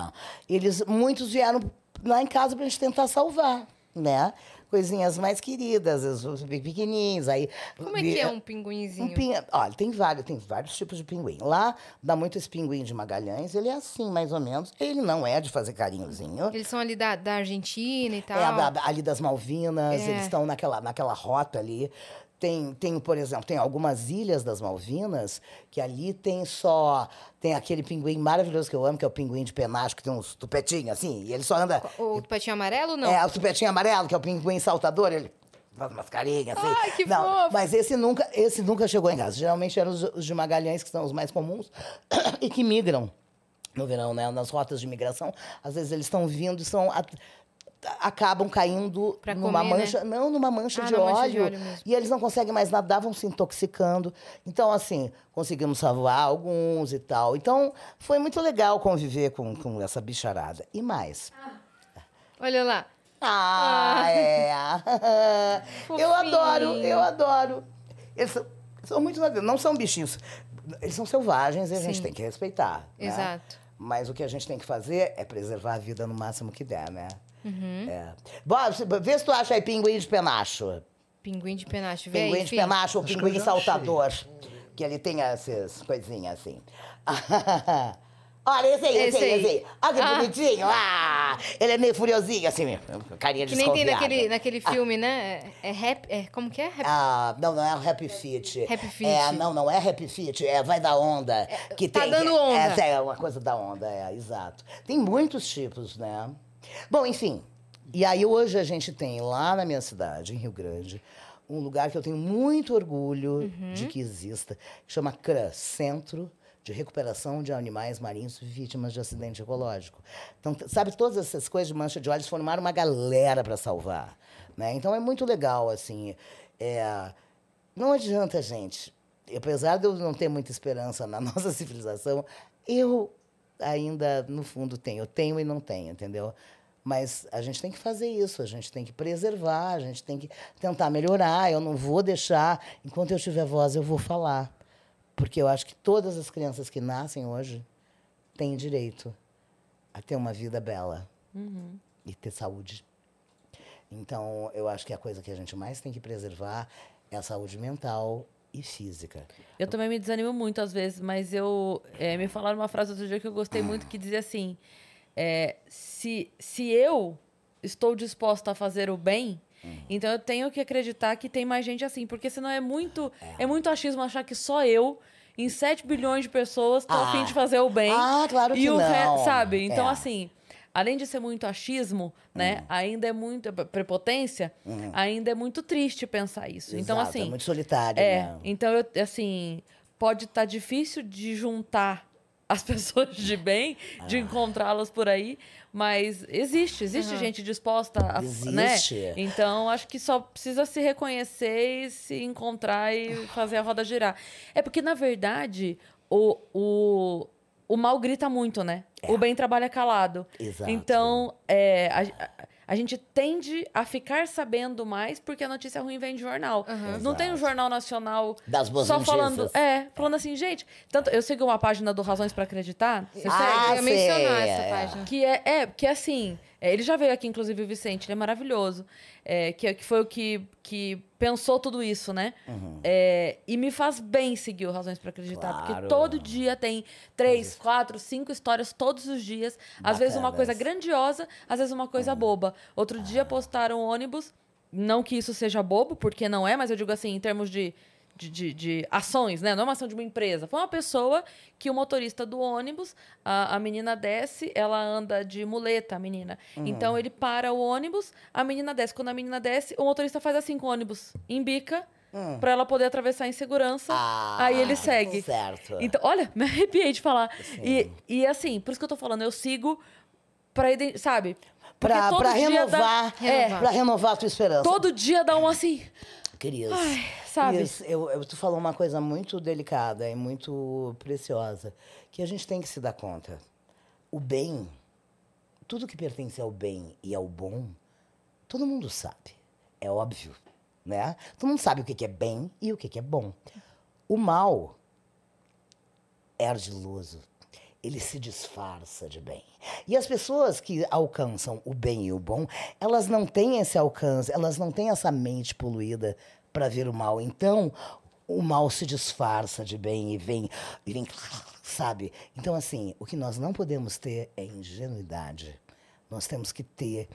eles, muitos vieram lá em casa pra gente tentar salvar, né? Coisinhas mais queridas, os os pequenininhos. Aí, Como é que é um pinguinzinho? um pin... Olha, tem vários, tem vários tipos de pinguim. Lá dá muito esse pinguim de Magalhães, ele é assim, mais ou menos. Ele não é de fazer carinhozinho. Eles são ali da, da Argentina e tal. É, da- ali das Malvinas, É. eles estão naquela, naquela rota ali. Tem, tem, por exemplo, tem algumas ilhas das Malvinas que ali tem só. Tem aquele pinguim maravilhoso que eu amo, que é o pinguim de penacho, que tem uns tupetinhos assim, e ele só anda. O patinho amarelo, não? É, o tupetinho amarelo, que é o pinguim saltador, ele faz umas carinhas assim. Ai, que Não, fofo! Mas esse nunca, esse nunca chegou em casa. Geralmente eram os, os de Magalhães, que são os mais comuns, *coughs* e que migram no verão, né? Nas rotas de migração. Às vezes eles estão vindo e são. a- acabam caindo Pra numa comer, né? mancha, não, numa mancha, Ah, de, mancha óleo, de óleo e eles não conseguem mais nadar, vão se intoxicando. Então, assim, conseguimos salvar alguns e tal. Então, foi muito legal conviver com, com essa bicharada. E mais, Olha lá. ah, é. *laughs* eu adoro, eu adoro. Eles são, são muito. Não são bichinhos. Eles são selvagens e a gente Sim. tem que respeitar. né? Exato. Mas o que a gente tem que fazer é preservar a vida no máximo que der, né? Uhum. É. Bom, vê se tu acha aí pinguim de penacho. Pinguim de penacho. Vê Pinguim aí, de filho. penacho ou Acho que pinguim já saltador. Que ele tem essas coisinhas assim. *laughs* Olha, esse aí, esse, Esse aí, aí. esse aí. Olha que Ah. bonitinho. Ah, ele é meio furiosinho, assim, carinha de Que nem tem naquele, *laughs* naquele filme, né? É, é rap. É, como que é? Rap. Ah, não, não é o Happy Feet. Happy Feet. É, não, não é Happy Feet, é Vai da Onda. que tá tem, dando onda. Essa é uma coisa da onda, é, exato. Tem muitos tipos, né? Bom, enfim. E aí hoje a gente tem lá na minha cidade, em Rio Grande, um lugar que eu tenho muito orgulho Uhum. de que exista, que chama CRA, Centro de Recuperação de Animais Marinhos Vítimas de Acidente Ecológico. Então, sabe, todas essas coisas de mancha de óleo, eles formaram uma galera para salvar. Né? Então é muito legal, assim. É, não adianta, gente. Apesar de eu não ter muita esperança na *laughs* nossa civilização, eu ainda, no fundo, tenho. Eu tenho e não tenho, entendeu? Mas a gente tem que fazer isso, a gente tem que preservar, a gente tem que tentar melhorar. Eu não vou deixar, enquanto eu tiver voz, eu vou falar. Porque eu acho que todas as crianças que nascem hoje têm direito a ter uma vida bela e ter saúde. Então, eu acho que a coisa que a gente mais tem que preservar é a saúde mental e física. Eu também me desanimo muito às vezes, mas eu é, me falaram uma frase outro dia que eu gostei muito que dizia assim: é, se, se eu estou disposta a fazer o bem, então eu tenho que acreditar que tem mais gente assim, porque senão é muito é, muito achismo achar que só eu em 7 bilhões de pessoas tô Ah. a fim de fazer o bem. Ah, claro e que o não. sabe? Então É. assim, além de ser muito achismo, né, ainda é muito prepotência, ainda é muito triste pensar isso. então Exato, assim, é muito solitário, é, né? então eu assim, pode estar difícil de juntar as *laughs* pessoas de bem, de Ah. encontrá-las por aí, mas existe, existe gente disposta a, né? Existe. Então acho que só precisa se reconhecer e se encontrar e fazer a roda girar. É porque na verdade o, o, o mal grita muito, né? O bem trabalha calado. Exato. Então, é, a, a- a gente tende a ficar sabendo mais porque a notícia ruim vem de jornal. Não tem um jornal nacional Das boas só notícias. falando, é, falando assim, gente, tanto eu sigo uma página do Razões pra Acreditar, você Ah, segue? Eu ia mencionar essa é. página. Que é, é, porque assim, é, ele já veio aqui, inclusive, o Vicente, ele é maravilhoso. É, que, que foi o que, que pensou tudo isso, né? É, e me faz bem seguir o Razões pra Acreditar, porque Claro. todo dia tem três, quatro, cinco histórias todos os dias. Às vezes uma coisa grandiosa, às vezes uma coisa boba. Outro dia postaram um ônibus, não que isso seja bobo, porque não é, mas eu digo assim, em termos de, de, de, de ações, né? Não é uma ação de uma empresa. Foi uma pessoa que o motorista do ônibus, a, a menina desce, ela anda de muleta, a menina. Uhum. Então ele para o ônibus, a menina desce. Quando a menina desce, o motorista faz assim com o ônibus, embica, pra ela poder atravessar em segurança. Hum. Ah, aí ele segue. Certo. Então, olha, *laughs* me arrepiei de falar. E, e assim, por isso que eu tô falando, eu sigo pra, sabe? Pra, pra renovar, Dá, é, pra renovar a tua esperança. todo dia dá um assim, Cris, sabe? Cris, eu, eu, tu falou uma coisa muito delicada e muito preciosa, que a gente tem que se dar conta. O bem, tudo que pertence ao bem e ao bom, todo mundo sabe. É óbvio, né? Todo mundo sabe o que é bem e o que que é bom. O mal é ardiloso. Ele se disfarça de bem. E as pessoas que alcançam o bem e o bom, elas não têm esse alcance, elas não têm essa mente poluída para ver o mal. Então, o mal se disfarça de bem e vem, e vem, sabe? Então, assim, o que nós não podemos ter é ingenuidade. Nós temos que ter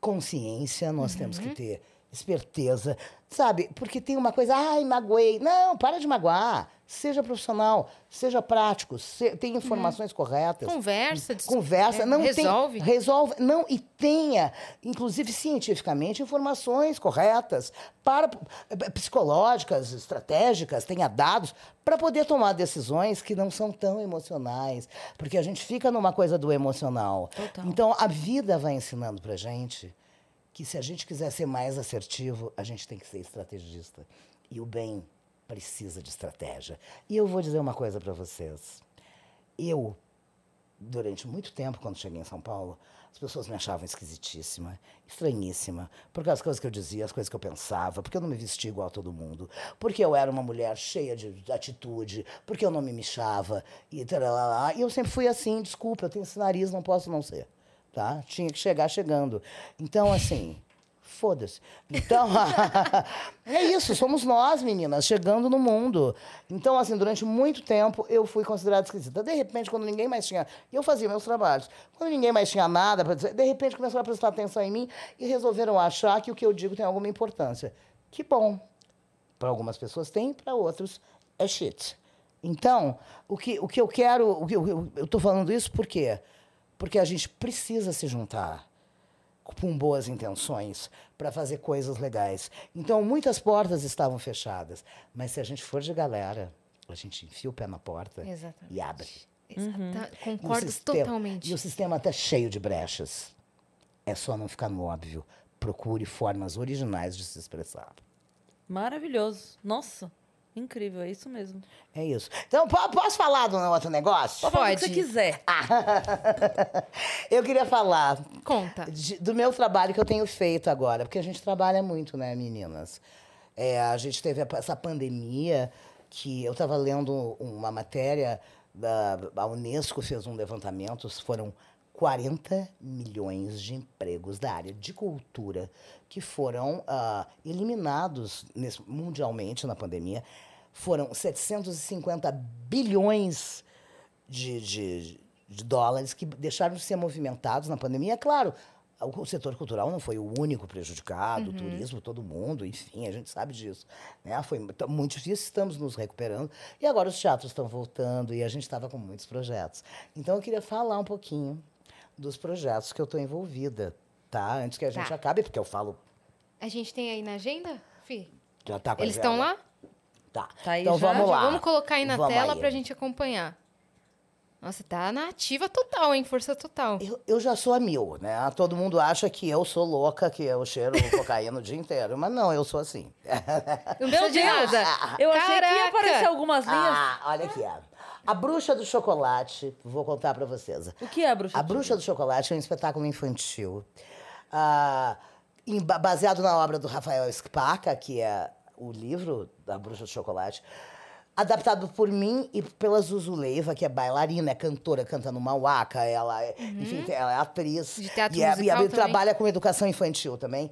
consciência, nós temos que ter esperteza, sabe? Porque tem uma coisa, ai, magoei. Não, para de magoar. Seja profissional, seja prático, se- tenha informações corretas. Conversa, dis- Conversa, é, não resolve. Tem, resolve, não, e tenha, inclusive cientificamente, informações corretas, para eh, psicológicas, estratégicas, tenha dados, para poder tomar decisões que não são tão emocionais. Porque a gente fica numa coisa do emocional. Total. Então, a vida vai ensinando pra gente que se a gente quiser ser mais assertivo, a gente tem que ser estrategista. E o bem precisa de estratégia. E eu vou dizer uma coisa para vocês. Eu, durante muito tempo, quando cheguei em São Paulo, as pessoas me achavam esquisitíssima, estranhíssima, por das coisas que eu dizia, as coisas que eu pensava, porque eu não me vestia igual a todo mundo, porque eu era uma mulher cheia de atitude, porque eu não me mexava, e taralá. E eu sempre fui assim, desculpa, eu tenho esse nariz, não posso não ser. Tá? Tinha que chegar chegando. Então, assim, Foda-se. Então, *laughs* é isso, somos nós, meninas, chegando no mundo. Então, assim, durante muito tempo eu fui considerada esquisita. De repente, quando ninguém mais tinha. Eu fazia meus trabalhos. Quando ninguém mais tinha nada para dizer, de repente começaram a prestar atenção em mim e resolveram achar que o que eu digo tem alguma importância. Que bom. Para algumas pessoas tem, para outros é shit. Então, o que, o que eu quero. O que eu, tô falando isso por quê? Porque a gente precisa se juntar com boas intenções para fazer coisas legais. Então, muitas portas estavam fechadas. Mas se a gente for de galera, a gente enfia o pé na porta Exatamente. e abre. O Concordo sistema- totalmente. E o sistema está cheio de brechas. É só não ficar no óbvio. Procure formas originais de se expressar. Maravilhoso. Nossa, incrível, é isso mesmo. É isso. Então, po- posso falar de um outro negócio? Pode falar o que Pode. você quiser. *laughs* Eu queria falar Conta. de- do meu trabalho que eu tenho feito agora, porque a gente trabalha muito, né, meninas? É, a gente teve essa pandemia que eu estava lendo uma matéria da a Unesco fez um levantamento, foram 40 milhões de empregos da área de cultura que foram ah, eliminados nesse- mundialmente na pandemia. Foram 750 bilhões de, de, de dólares que deixaram de ser movimentados na pandemia. É claro, o, setor cultural não foi o único prejudicado, o turismo, todo mundo, enfim, a gente sabe disso. Né? Foi mu- muito difícil, estamos nos recuperando. E agora os teatros estão voltando e a gente estava com muitos projetos. Então eu queria falar um pouquinho dos projetos que eu estou envolvida, tá? Antes que a gente Tá. acabe, porque eu falo. A gente tem aí na agenda, Fi? Já tá com Eles estão lá? Tá. Tá aí então já? vamos Já lá. Vamos colocar aí na Vamos tela aí. pra gente acompanhar. Nossa, tá na ativa total, hein? Força total. Eu, eu já sou a mil, né? Todo mundo acha que eu sou louca, que eu cheiro *laughs* cocaína o dia inteiro. Mas não, eu sou assim. Não Meu precisa de Deus! nada. *laughs* Eu achei que ia Caraca! aparecer algumas linhas. Ah, olha aqui. A Bruxa do Chocolate, vou contar pra vocês. O que é, bruxa? A Bruxa do Chocolate é um espetáculo infantil ah, baseado na obra do Rafael Spaca, que é o livro da Bruxa de Chocolate, adaptado por mim e pela Zuzu Leiva, que é bailarina, é cantora, canta no Mauaca, ela é, enfim, ela é atriz. De teatro e, é- e musical ela também. trabalha com educação infantil também.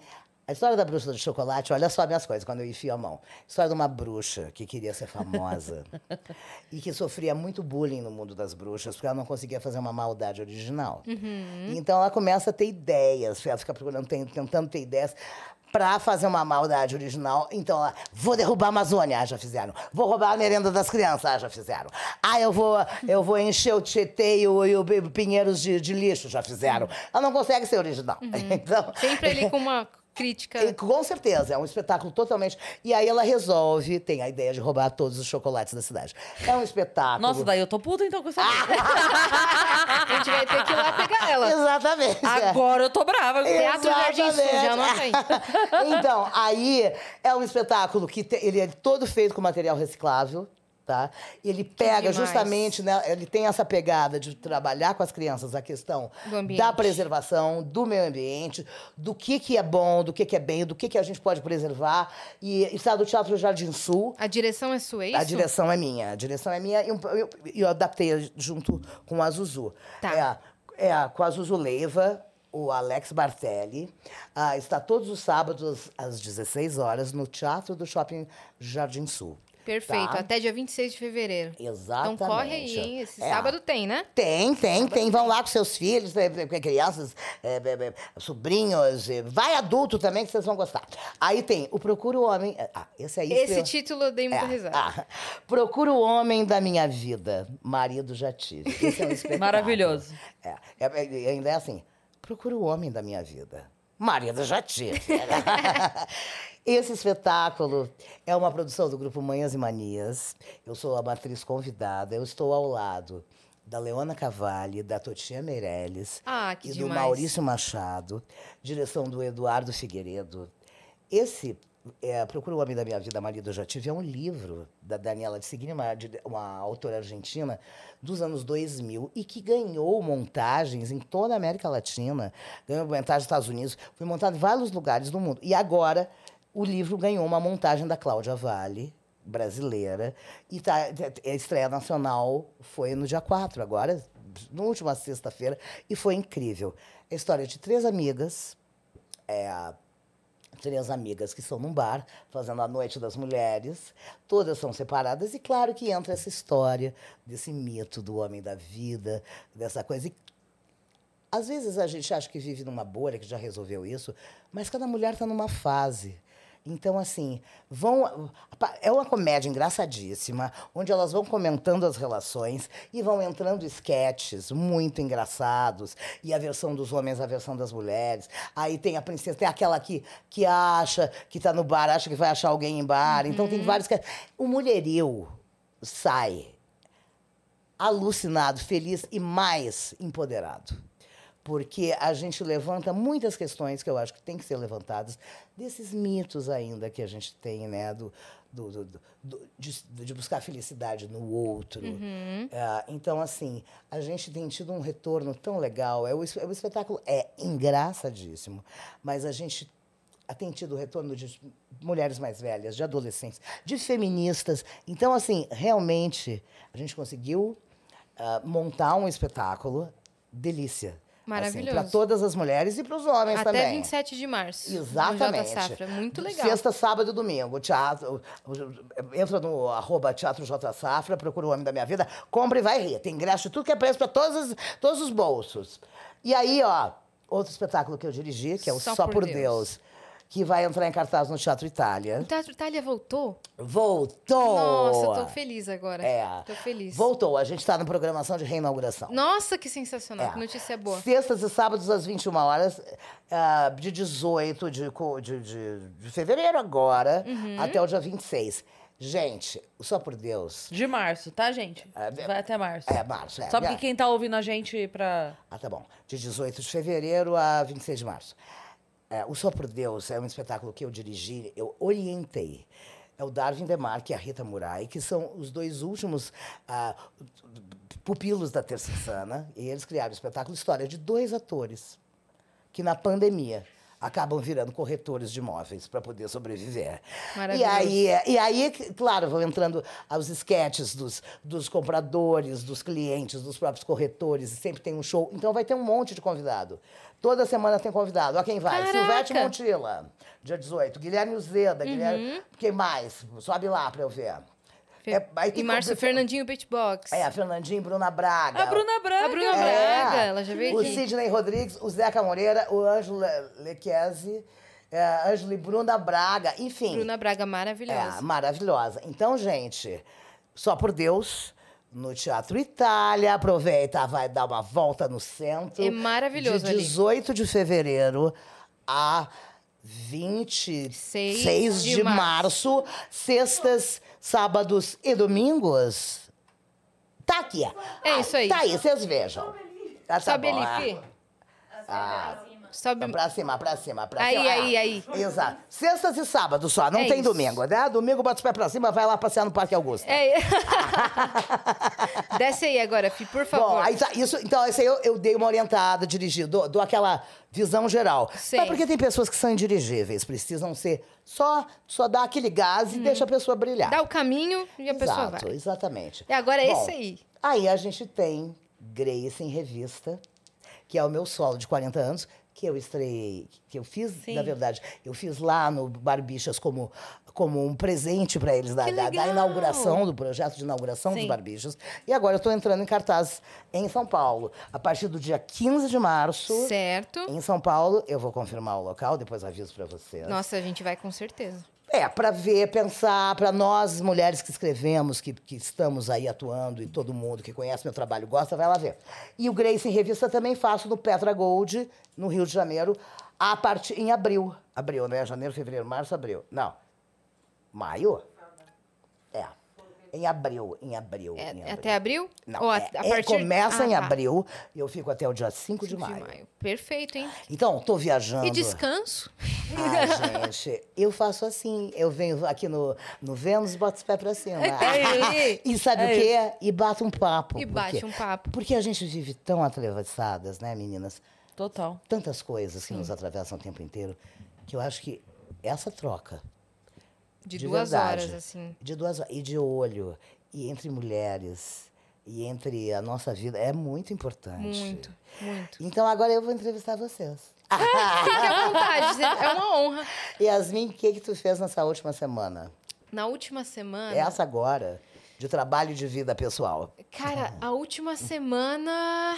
A história da bruxa de chocolate, olha só minhas coisas, quando eu enfio a mão. História de uma bruxa que queria ser famosa *laughs* e que sofria muito bullying no mundo das bruxas, porque ela não conseguia fazer uma maldade original. Então ela começa a ter ideias, ela fica procurando, tentando ter ideias para fazer uma maldade original. Então ela, vou derrubar a Amazônia, ah, já fizeram. Vou roubar a merenda das crianças, ah, já fizeram. Ah, eu vou, eu vou encher o Tietê e o, e o Pinheiros de, de lixo, já fizeram. Ela não consegue ser original. *laughs* Então, Sempre ali com uma crítica. e, Com certeza, é um espetáculo totalmente. E aí ela resolve, tem a ideia de roubar todos os chocolates da cidade. É um espetáculo. Nossa, daí eu tô puta então com essa *laughs* A gente vai ter que ir lá pegar ela. Exatamente. é. Agora eu tô brava. Teatro Jardim Sul, já anota aí. então, aí é um espetáculo que te- ele é todo feito com material reciclável. Tá? Ele pega justamente, né? Ele tem essa pegada de trabalhar com as crianças a questão da preservação, do meio ambiente, do que, que é bom, do que, que é bem, do que, que a gente pode preservar. E está do Teatro Jardim Sul. A direção é sua, é isso? A direção é minha. A direção é minha e um- eu, eu adaptei junto com a Zuzu. Tá. É, é com a Zuzu Leiva, o Alex Bartelli. Ah, está todos os sábados às 16 horas no Teatro do Shopping Jardim Sul. Perfeito, Tá? até dia 26 de fevereiro. Exatamente. Então corre aí, hein? Esse É. sábado tem, né? Tem, tem, tem. Vão lá com seus filhos, eh, eh, crianças, eh, eh, eh, sobrinhos. Vai adulto também, que vocês vão gostar. Aí tem o Procura o Homem. Ah, esse aí. Esse foi- título eu dei muita É, risada. ah, Procura o homem da minha vida. Marido já tive. Esse é um *laughs* espetáculo. Maravilhoso. É, é, é, ainda é assim. Procura o homem da minha vida. Marido já tive. *laughs* Esse espetáculo é uma produção do grupo Manhas e Manias. Eu sou a matriz convidada. Eu estou ao lado da Leona Cavalli, da Totinha Meirelles Ah, e do demais. Maurício Machado, direção do Eduardo Figueiredo. Esse é, Procura o Homem da Minha Vida, Marido Eu Já Tive, é um livro da Daniela de Seguini, uma, uma autora argentina dos anos 2000 e que ganhou montagens em toda a América Latina, ganhou montagem nos Estados Unidos, foi montado em vários lugares do mundo. E agora o livro ganhou uma montagem da Cláudia Vale, brasileira, e tá, a estreia nacional foi no dia 4, agora, na última sexta-feira, e foi incrível. É a história de três amigas, é, três amigas que estão num bar fazendo a noite das mulheres, todas são separadas e claro que entra essa história desse mito do homem da vida, dessa coisa. E, às vezes a gente acha que vive numa bolha que já resolveu isso, mas cada mulher está numa fase. Então, assim, vão. É uma comédia engraçadíssima, onde elas vão comentando as relações e vão entrando esquetes muito engraçados. E a versão dos homens, a versão das mulheres. Aí tem a princesa, tem aquela que, que acha que está no bar, acha que vai achar alguém em bar. Então tem vários. que- O mulherio sai alucinado, feliz e mais empoderado. Porque a gente levanta muitas questões que eu acho que tem que ser levantadas, desses mitos ainda que a gente tem, né? Do, do, do- do- de, de buscar felicidade no outro. É, então, assim, a gente tem tido um retorno tão legal. É, o, es- o espetáculo é engraçadíssimo, mas a gente tem tido o retorno de mulheres mais velhas, de adolescentes, de feministas. Então, assim, realmente, a gente conseguiu ah, montar um espetáculo delícia. Maravilhoso. para todas as mulheres e para os homens Até também. 27 de março. Exatamente. J Safra. Muito legal. Sexta, sábado e domingo. Teatro. Entra no arroba Teatro J Safra, procura o Homem da Minha Vida, compra e vai rir. Tem ingresso de tudo que é preço para todos, os- todos os bolsos. E aí, ó, outro espetáculo que eu dirigi, que é o Só Só, por por Deus. Deus. Que vai entrar em cartaz no Teatro O Itália. Teatro Itália voltou? Voltou! Nossa, tô feliz agora. É. Tô feliz. Voltou. A gente está na programação de reinauguração. Nossa, que sensacional. É. Que notícia boa. Sextas e sábados às 21 horas, ah, de 18 de, de, de, de fevereiro agora Uhum. até o dia 26. Gente, só por Deus. De março, tá, gente? É, Vai até março. É, março, é. Só porque é. quem tá ouvindo a gente pra. Ah, tá bom. De 18 de fevereiro a 26 de março. É, o por Deus é um espetáculo que eu dirigi, eu orientei. É o Darwin Demarque e a Rita Murai, que são os dois últimos ah, pupilos da Terça Sana. E eles criaram o espetáculo História de dois atores que na pandemia acabam virando corretores de imóveis para poder sobreviver. E aí, e aí, claro, vão entrando os esquetes dos, dos compradores, dos clientes, dos próprios corretores, e sempre tem um show. Então vai ter um monte de convidado. Toda semana tem convidado. Ó, quem vai? Caraca! Silvete Montilla, dia 18. Guilherme Uzeda, Uhum. Guilherme. Quem mais? Sobe lá para eu ver. É, aí e tem Márcio convi- Fernandinho Beatbox. É, a Fernandinho, Bruna Braga. A Bruna Braga. A Bruna Braga, ela já veio. O aqui. Sidney Rodrigues, o Zeca Moreira, o Ângelo Lequese, é, Ângelo e Bruna Braga, enfim. Bruna Braga maravilhosa. É, maravilhosa. Então, gente, só por Deus, no Teatro Itália, aproveita, vai dar uma volta no centro. É maravilhoso De ali. 18 de fevereiro a 26 Seis de, de março. sextas, sábados e domingos. Tá aqui. É isso aí. Tá aí, vocês vejam. Ah, tá Sobe bom, é. Ah, Sobe. pra cima, pra cima, pra Aí, cima. aí, Ah, aí. Exato. Sextas e sábados só, não É tem isso. domingo, né? Domingo bota os pés pra cima, vai lá passear no Parque Augusto. É. *laughs* Desce aí agora, Fih, por favor. Bom, aí tá, isso, então, esse aí eu, eu dei uma orientada, dirigi, dou, dou aquela visão geral. Sei. Mas porque tem pessoas que são indirigíveis, precisam ser só, só dar aquele gás e deixa a pessoa brilhar. Dá o caminho e a pessoa Exato, vai. exatamente. E agora é Bom, esse aí. Aí a gente tem Grace em Revista, que é o meu solo de 40 anos, que eu estreiei, que eu fiz, Sim. na verdade, eu fiz lá no Barbichas como, como um presente para eles, da, da, da inauguração, do projeto de inauguração dos Sim. Barbichas. E agora eu estou entrando em cartaz em São Paulo. A partir do dia 15 de março, Certo. em São Paulo, eu vou confirmar o local, depois aviso para vocês. Nossa, a gente vai com certeza. É, para ver, pensar, para nós mulheres que escrevemos, que, que estamos aí atuando e todo mundo que conhece meu trabalho gosta, vai lá ver. E o Grace em Revista também faço no Petra Gold, no Rio de Janeiro, a partir em abril. Abril, né? Janeiro, fevereiro, março, abril. Não. Maio? É. Em abril, em abril. É, em abril. até abril? Não, Ou a, é- a é- partir... começa Ah, em tá. abril e eu fico até o dia 5 de De maio. maio. Perfeito, hein? Então, tô viajando. E descanso? Ai, *laughs* gente, eu faço assim. Eu venho aqui no, no Vênus, boto os pés pra cima. É *laughs* e sabe o quê? E bato um papo. E bate um papo. Porque a gente vive tão atravessadas, né, meninas? Total. Tantas coisas que nos atravessam o tempo inteiro, que eu acho que essa troca De, De duas verdade. horas, assim. de duas e de olho, e entre mulheres, e entre a nossa vida, é muito importante. Muito, muito. Então agora eu vou entrevistar vocês. *laughs* Fique à vontade, é uma honra. Yasmin, o que, que tu fez nessa última semana? Na última semana... Essa agora, de trabalho e de vida pessoal. Cara, a última semana.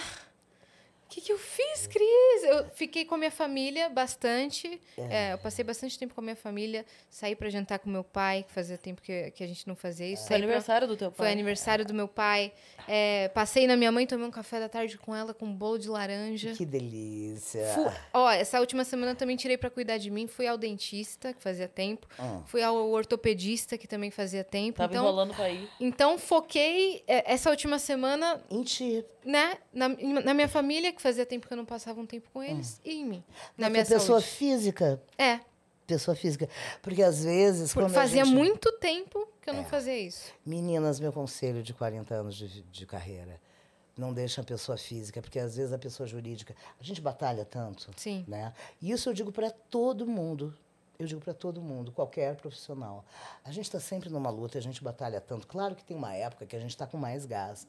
O que, que eu fiz, Cris? Eu fiquei com a minha família bastante. É, eu passei bastante tempo com a minha família. Saí pra jantar com meu pai, que fazia tempo que, que a gente não fazia isso. Foi Saí pra- aniversário do teu pai. Foi aniversário do meu pai. É, passei na minha mãe, tomei um café da tarde com ela, com um bolo de laranja. Que delícia. Fu- Ó, essa última semana eu também tirei pra cuidar de mim. Fui ao dentista, que fazia tempo. Hum. Fui ao ortopedista, que também fazia tempo. Tava então, enrolando pra ir. então, foquei é, essa última semana Em ti. né, na, na minha família, que fazia tempo que eu não passava um tempo com eles, e em mim. Na Na minha pessoa saúde. física. É, Pessoa física. Porque às vezes. fazia gente- muito tempo que eu É. não fazia isso. Meninas, meu conselho de 40 anos de, de carreira. Não deixa a pessoa física, porque às vezes a pessoa jurídica. A gente batalha tanto. Sim. Né? E isso eu digo para todo mundo. Eu digo para todo mundo, qualquer profissional. A gente está sempre numa luta, a gente batalha tanto. Claro que tem uma época que a gente está com mais gás.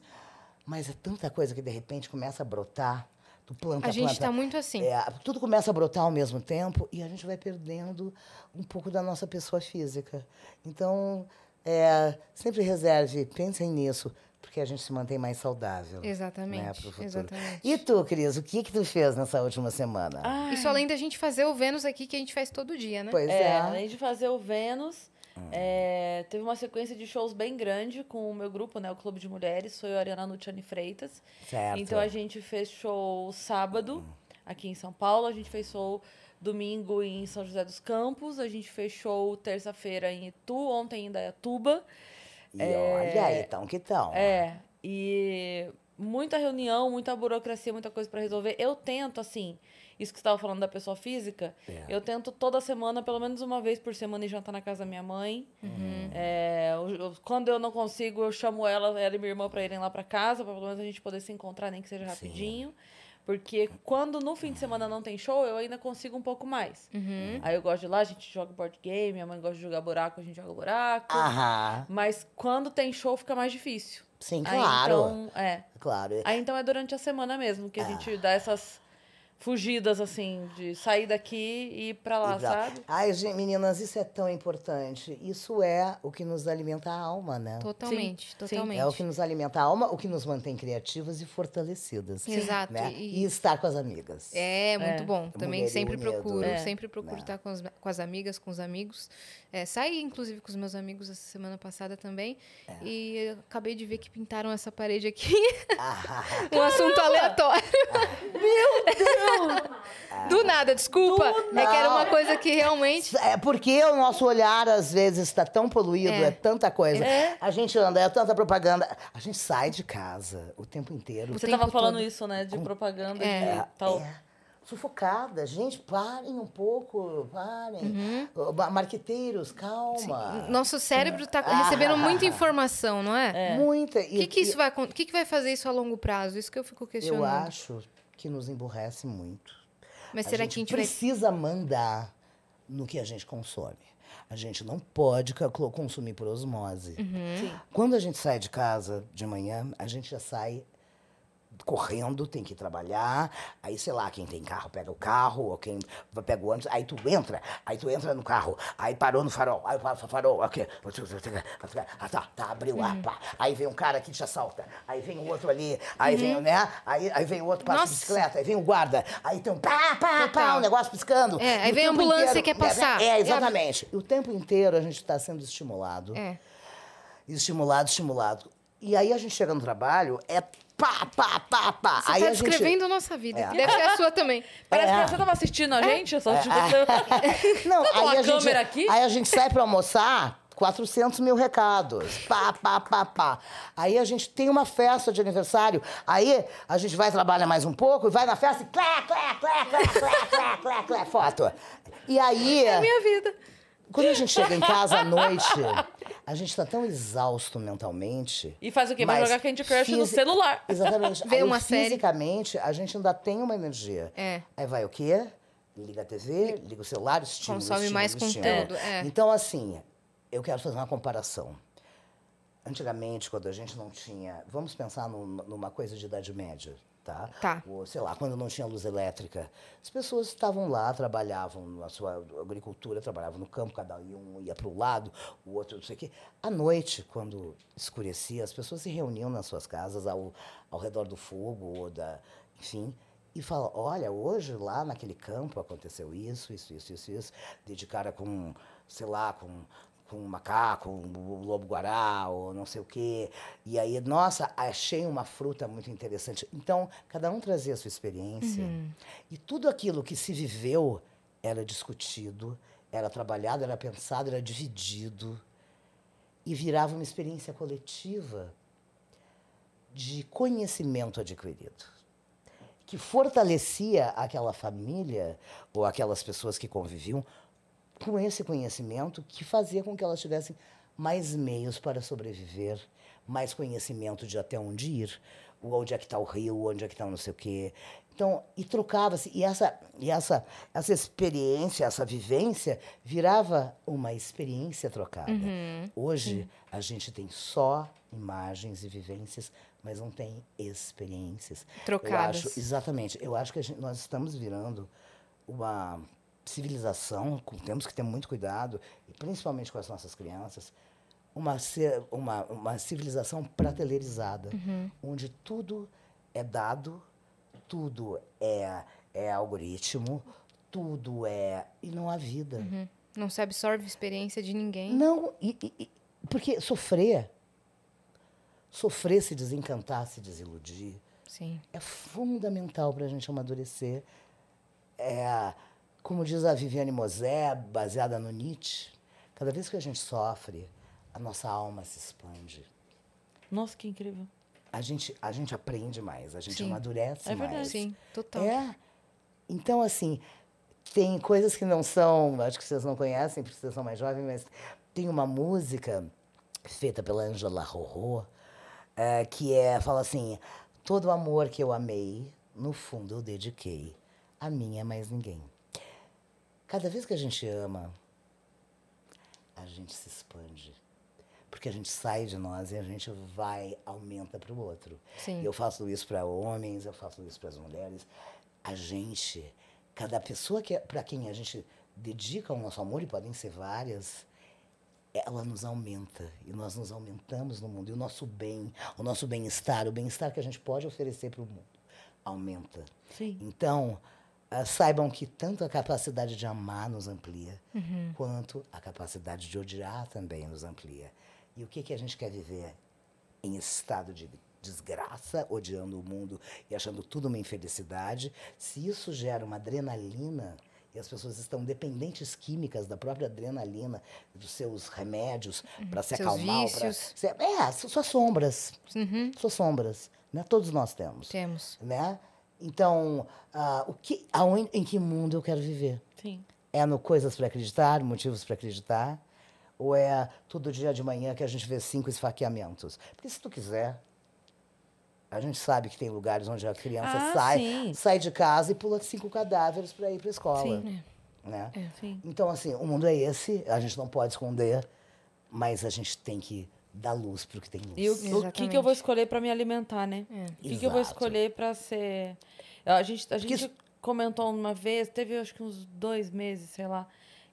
Mas é tanta coisa que de repente começa a brotar. Tu planta, A gente está muito assim. É, tudo começa a brotar ao mesmo tempo e a gente vai perdendo um pouco da nossa pessoa física. Então, é, sempre reserve, pensem nisso, porque a gente se mantém mais saudável. Exatamente, Né, pro futuro. exatamente. E tu, Cris, o que que tu fez nessa última semana? Isso além da gente fazer o Vênus aqui, que a gente faz todo dia, né? pois É, é. além de fazer o Vênus, é, teve uma sequência de shows bem grande com o meu grupo, né? O Clube de Mulheres, foi o Ariana Luciane Freitas. Certo. Então a gente fez show sábado aqui em São Paulo, a gente fez show domingo em São José dos Campos, a gente fez show terça-feira em Itu, ontem em Indaiatuba. E olha aí, então que tal? É, e muita reunião, muita burocracia, muita coisa para resolver. Eu tento, assim, isso que você estava falando da pessoa física, É. eu tento toda semana, pelo menos uma vez por semana, ir jantar na casa da minha mãe. É, eu- eu- quando eu não consigo, eu chamo ela, ela e minha irmã para irem lá para casa, para pelo menos a gente poder se encontrar, nem que seja rapidinho. Porque quando no fim de semana não tem show, eu ainda consigo um pouco mais. Uhum. Aí eu gosto de ir lá, a gente joga board game, minha mãe gosta de jogar buraco, a gente joga buraco. Aham. Mas quando tem show fica mais difícil. Sim, Aí, claro. então, é. Claro. Aí então é durante a semana mesmo que a gente dá essas fugidas, assim, de sair daqui e ir pra lá, E pra- sabe? Ai, gente, meninas, isso é tão importante. Isso é o que nos alimenta a alma, né? Totalmente, Sim, totalmente. É o que nos alimenta a alma, o que nos mantém criativas e fortalecidas. Exato, Né? e- E estar com as amigas. É, muito É. bom. Também Mulher sempre unido. procuro, É. sempre procuro É. estar com as, com as amigas, com os amigos. É, saí, inclusive, com os meus amigos essa semana passada também. É. E acabei de ver que pintaram essa parede aqui. Ah, *laughs* um assunto aleatório. Meu Deus! Do nada, desculpa. É que era uma coisa que realmente. É porque o nosso olhar, às vezes, está tão poluído, é, É. tanta coisa. É. A gente anda, é tanta propaganda. A gente sai de casa o tempo inteiro. Você tempo tava falando todo. isso, né? De propaganda, É. de tal. É. Sufocada. Gente, parem um pouco, parem. Uhum. Marqueteiros, calma. Nosso cérebro está recebendo muita informação, não é? Muita. O que, que isso vai, que, que vai fazer isso a longo prazo? Isso que eu fico Eu questionando. acho que nos emburrece muito. Mas a será gente que a gente vai. precisa mandar no que a gente consome. A gente não pode consumir por osmose. Uhum. Quando a gente sai de casa de manhã, a gente já sai correndo, tem que trabalhar. Aí, sei lá, quem tem carro pega o carro, ou quem pega o ônibus. Aí tu entra, aí tu entra no carro, aí parou no farol, aí o farol, ok. Ah, tá, tá, abriu, ah, pá. Aí vem um cara que te assalta, aí vem o outro ali, aí vem, né? Aí, aí vem o outro passa de bicicleta, aí vem o guarda, aí tem um pá, pá, pá, Total. um negócio piscando. É, aí o vem a ambulância inteiro- e quer passar. É, É exatamente. E o tempo inteiro a gente está sendo estimulado É. estimulado, estimulado. E aí a gente chega no trabalho, é pá, pá, pá, pá. Você aí está a gente- descrevendo a nossa vida. É. Deve ser a sua também. *laughs* Parece É. que você tava assistindo a gente, só tipo, *laughs* Não, Tá com aí a gente, câmera aqui? aí a gente sai pra almoçar, 400 mil recados. Pá, pá, pá, pá. Aí a gente tem uma festa de aniversário. Aí a gente vai trabalhar mais um pouco e vai na festa e clé, clé, clé, clé, clé, clé, clé, clé, foto. E aí... É minha vida. Quando a gente chega em casa à noite, a gente tá tão exausto mentalmente. E faz o quê? Vai mas jogar Candy Crush no celular. Exatamente. *laughs* Vê Aí, uma série. Fisicamente, a gente ainda tem uma energia. É. Aí vai o quê? Liga a TV, liga o celular, estímulo, Consome estímulo, mais estímulo. conteúdo, é. Então, assim, eu quero fazer uma comparação. Antigamente, quando a gente não tinha... Vamos pensar num- numa coisa de idade média, tá? Tá. Ou, sei lá, quando não tinha luz elétrica. As pessoas estavam lá, trabalhavam na sua agricultura, trabalhavam no campo, cada um ia para o lado, o outro não sei o quê. À noite, quando escurecia, as pessoas se reuniam nas suas casas ao, ao redor do fogo, ou da, enfim, e falavam, olha, hoje lá naquele campo aconteceu isso, isso, isso, isso, isso. Dedicaram com, sei lá, com com um macaco, um lobo-guará, ou não sei o quê. E aí, nossa, achei uma fruta muito interessante. Então, cada um trazia a sua experiência. E tudo aquilo que se viveu era discutido, era trabalhado, era pensado, era dividido. E virava uma experiência coletiva de conhecimento adquirido que fortalecia aquela família ou aquelas pessoas que conviviam com esse conhecimento que fazia com que elas tivessem mais meios para sobreviver, mais conhecimento de até onde ir, onde é que está o rio, onde é que está não sei o quê. Então, e trocava-se. E, essa, e essa, essa experiência, essa vivência, virava uma experiência trocada. Hoje, a gente tem só imagens e vivências, mas não tem experiências. Trocadas. Eu acho, exatamente. Eu acho que gente- nós estamos virando uma civilização, com- temos que ter muito cuidado, principalmente com as nossas crianças, uma, uma, uma civilização prateleirizada, onde tudo é dado, tudo é, é algoritmo, tudo é. E não há vida. Uhum. Não se absorve experiência de ninguém. Não, e- e- porque sofrer, sofrer, se desencantar, se desiludir, Sim. é fundamental para a gente amadurecer. É, como diz a Viviane Mosé, baseada no Nietzsche, cada vez que a gente sofre, a nossa alma se expande. Nossa, que incrível. A gente, a gente aprende mais, a gente Sim. amadurece É verdade. mais. Sim, total. É. Então, assim, tem coisas que não são, acho que vocês não conhecem, porque vocês são mais jovens, mas tem uma música feita pela Angela Rorô, eh, que é, fala assim, todo amor que eu amei no fundo, eu dediquei a minha mais ninguém. Cada vez que a gente ama, a gente se expande. Porque a gente sai de nós e a gente vai, aumenta para o outro. Sim. Eu faço isso para homens, eu faço isso para as mulheres. A gente, cada pessoa que para quem a gente dedica o nosso amor, e podem ser várias, ela nos aumenta e nós nos aumentamos no mundo. E o nosso bem, o nosso bem-estar, o bem-estar que a gente pode oferecer para o mundo, aumenta. Sim. Então, saibam que tanto a capacidade de amar nos amplia, quanto a capacidade de odiar também nos amplia. E o que, que a gente quer viver em estado de desgraça, odiando o mundo e achando tudo uma infelicidade? Se isso gera uma adrenalina e as pessoas estão dependentes químicas da própria adrenalina, dos seus remédios para se Seus acalmar. pra- vícios. se- é, su- suas sombras. Suas sombras. Né? Todos nós temos Temos. né? Então, ah, o que, aonde, em que mundo eu quero viver? Sim. É no coisas para acreditar, motivos para acreditar? Ou é todo dia de manhã que a gente vê cinco esfaqueamentos? Porque se tu quiser, a gente sabe que tem lugares onde a criança Ah, sai, sim. sai de casa e pula cinco cadáveres para ir para a escola. Sim. Né? Sim. Então, assim, o mundo é esse, a gente não pode esconder, mas a gente tem que dar luz para o que tem luz. E o, o que, que eu vou escolher pra me alimentar, né? O que, que eu vou escolher pra ser. A gente, a gente isso- comentou uma vez, teve acho que uns dois meses, sei lá,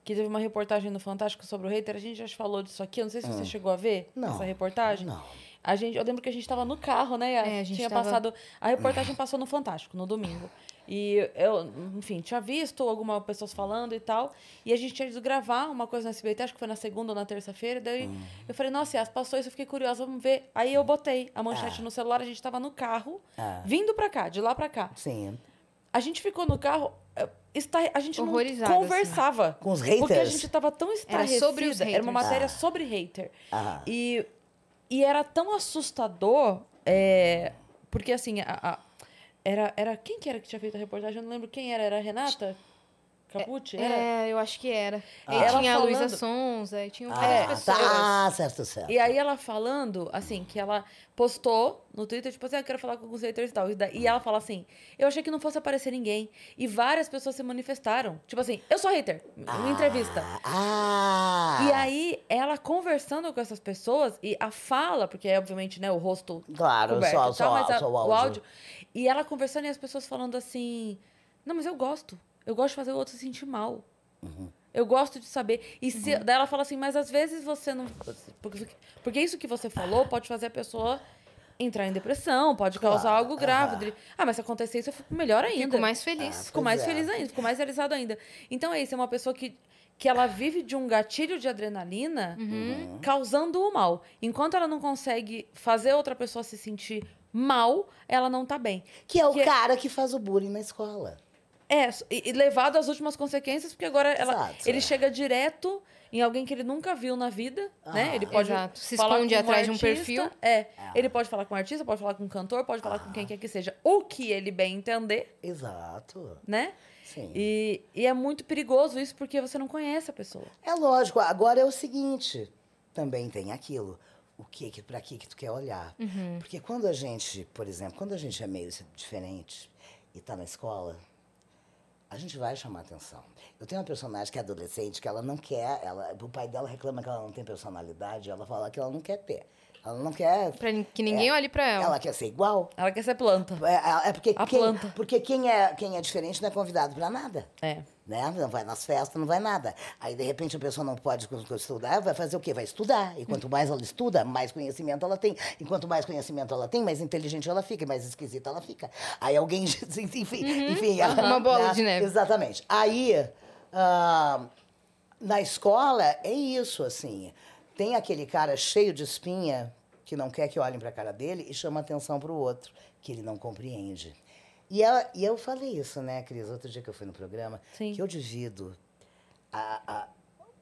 que teve uma reportagem no Fantástico sobre o hater. A gente já falou disso aqui. Eu não sei se você chegou a ver Não. essa reportagem. Não. A gente, eu lembro que a gente estava no carro, né? Yas? É, a gente tinha tava- passado. A reportagem passou no Fantástico, no domingo. E eu, enfim, tinha visto algumas pessoas falando e tal. E a gente tinha ido gravar uma coisa no SBT, acho que foi na segunda ou na terça-feira. Daí eu falei, nossa, Yas, passou isso, eu fiquei curiosa, vamos ver. Aí eu botei a manchete no celular, a gente tava no carro, Ah. vindo pra cá, de lá pra cá. Sim. A gente ficou no carro. eh, Está, a gente não Horrorizada, conversava. Com os Porque a haters? gente tava tão estarrecida. sobre os Era uma haters. matéria Ah. sobre hater. Ah. E, e era tão assustador, é, porque assim, a, a- era, era. Quem que era que tinha feito a reportagem? Eu não lembro quem era. Era a Renata Capucci? Era? É, eu acho que era. Ah. E Ela tinha a Luísa falando- Sonza, e tinham Ah, várias pessoas. tá, certo, certo. E aí ela falando, assim, que ela postou no Twitter, tipo assim, ah, eu quero falar com os haters e tal. E E ela fala assim, eu achei que não fosse aparecer ninguém. E várias pessoas se manifestaram. Tipo assim, eu sou hater. Uma entrevista. Ah! E aí, ela conversando com essas pessoas, e a fala, porque é obviamente, né, o rosto Claro, coberto só- tal, só- mas a- só o o áudio. E ela conversando e as pessoas falando assim: Não, mas eu gosto. Eu gosto de fazer o outro se sentir mal. Uhum. Eu gosto de saber. E se, daí ela fala assim, mas às vezes você não. *unintelligible* Porque, porque isso que você falou pode fazer a pessoa entrar em depressão, pode causar Claro, algo grave. Ah, mas se acontecer isso, eu fico melhor ainda. Fico mais feliz. Ah, Fico mais é. feliz ainda, fico mais realizado ainda. Então é isso, é uma pessoa que, que ela vive de um gatilho de adrenalina Uhum. causando o mal. Enquanto ela não consegue fazer outra pessoa se sentir mal, ela não tá bem. Que é o que- cara que faz o bullying na escola. É, e, levado às últimas consequências, porque agora ela, Exato, ele é. chega direto em alguém que ele nunca viu na vida, né? Ah. Ele pode Exato. Se falar esconde com atrás de um artista, perfil. É, ele pode falar com um artista, pode falar com um cantor, pode falar com quem quer que seja. O que ele bem entender, Exato. né? Sim. E, e é muito perigoso isso porque você não conhece a pessoa. É lógico. Agora é o seguinte, também tem aquilo. O que, que para que que tu quer olhar? Uhum. Porque quando a gente, por exemplo, quando a gente é meio diferente e tá na escola, a gente vai chamar atenção. Eu tenho uma personagem que é adolescente, que ela não quer, ela, o pai dela reclama que ela não tem personalidade, ela fala que ela não quer ter. Ela não quer. Pra que ninguém olhe pra ela. Ela quer ser igual. Ela quer ser planta. É, é porque, A quem, planta. porque quem, é, quem é diferente não é convidado para nada. É. Né? Não vai nas festas, não vai nada. Aí, de repente, a pessoa não pode estudar, vai fazer o quê? Vai estudar. E quanto mais ela estuda, mais conhecimento ela tem. E quanto mais conhecimento ela tem, mais inteligente ela fica, e mais esquisita ela fica. Aí alguém, *laughs* enfim, enfim. ela- Uma bola né? de neve. Exatamente. Aí, ah, na escola, é isso, assim. Tem aquele cara cheio de espinha que não quer que olhem para a cara dele e chama atenção para o outro, que ele não compreende. E, ela- e eu falei isso, né, Cris, outro dia que eu fui no programa, Sim. que eu divido a- a-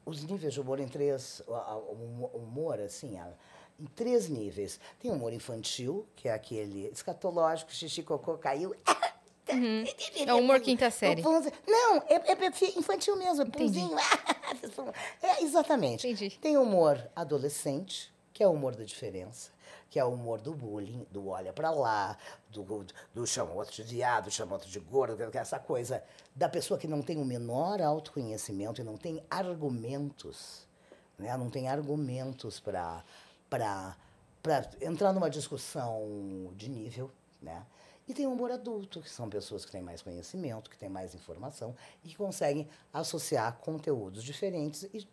os níveis de humor em três, o humo- humor, assim, a- em três níveis. Tem humor infantil, que é aquele escatológico, xixi, cocô, caiu. *laughs* É o humor quinta série. Não, é, é- é infantil mesmo, é punzinho. *laughs* É, exatamente. Entendi. Tem humor adolescente, que é o humor da diferença, que é o humor do bullying, do olha pra lá, do, do chama outro de viado, chama outro de gordo, que é essa coisa da pessoa que não tem o menor autoconhecimento e não tem argumentos, né? não tem argumentos para entrar numa discussão de nível, né? E tem o humor adulto, que são pessoas que têm mais conhecimento, que têm mais informação e que conseguem associar conteúdos diferentes e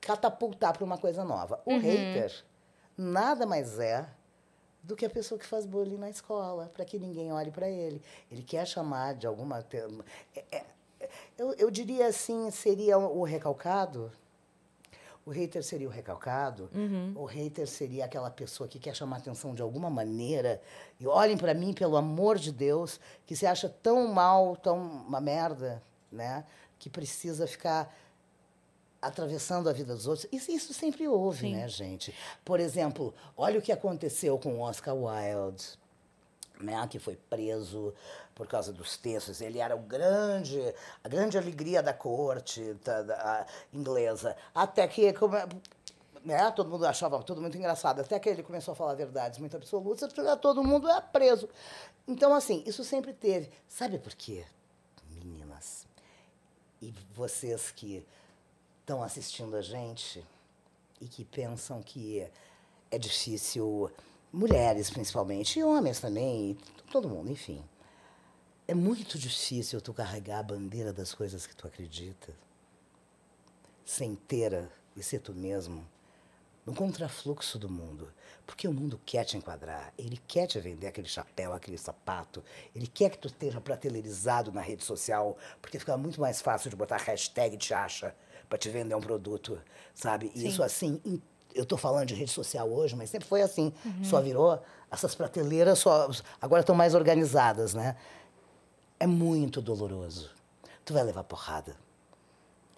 catapultar para uma coisa nova. O Uhum. hater nada mais é do que a pessoa que faz bullying na escola, para que ninguém olhe para ele. Ele quer chamar de alguma. é- é- eu, eu diria assim: seria o recalcado. O hater seria o recalcado. O hater seria aquela pessoa que quer chamar atenção de alguma maneira. E olhem para mim, pelo amor de Deus, que se acha tão mal, tão uma merda, né? Que precisa ficar atravessando a vida dos outros. Isso, isso sempre houve, Sim. né, gente? Por exemplo, olha o que aconteceu com o Oscar Wilde, né, que foi preso por causa dos textos. Ele era o grande, a grande alegria da corte da, da- inglesa. Até que come- né, todo mundo achava tudo muito engraçado. Até que ele começou a falar verdades muito absolutas, todo mundo é preso. Então, assim, isso sempre teve. Sabe por quê, meninas? E vocês que estão assistindo a gente e que pensam que é difícil, mulheres principalmente, e homens também, e todo mundo, enfim. É muito difícil tu carregar a bandeira das coisas que tu acredita, sem ter e ser tu mesmo, no contrafluxo do mundo. Porque o mundo quer te enquadrar, ele quer te vender aquele chapéu, aquele sapato, ele quer que tu esteja pratelerizado na rede social, porque fica muito mais fácil de botar hashtag te acha para te vender um produto, sabe? E isso assim, eu tô falando de rede social hoje, mas sempre foi assim. Só virou, essas prateleiras só agora estão mais organizadas, né? É muito doloroso. Tu vai levar porrada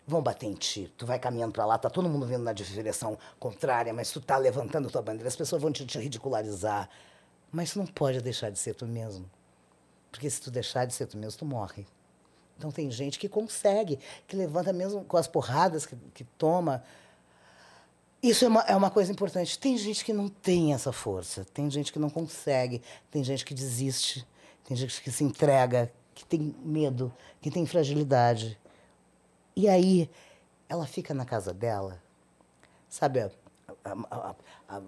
vão bater em ti. Tu vai caminhando para lá, tá todo mundo vindo na direção contrária, mas tu tá levantando tua bandeira, as pessoas vão te, te ridicularizar. Mas tu não pode deixar de ser tu mesmo. Porque se tu deixar de ser tu mesmo, tu morre. Então tem gente que consegue, que levanta mesmo com as porradas que, que toma. Isso é uma, é uma coisa importante. Tem gente que não tem essa força, tem gente que não consegue, tem gente que desiste, tem gente que se entrega, que tem medo, que tem fragilidade. E aí, ela fica na casa dela, sabe, a- a- a-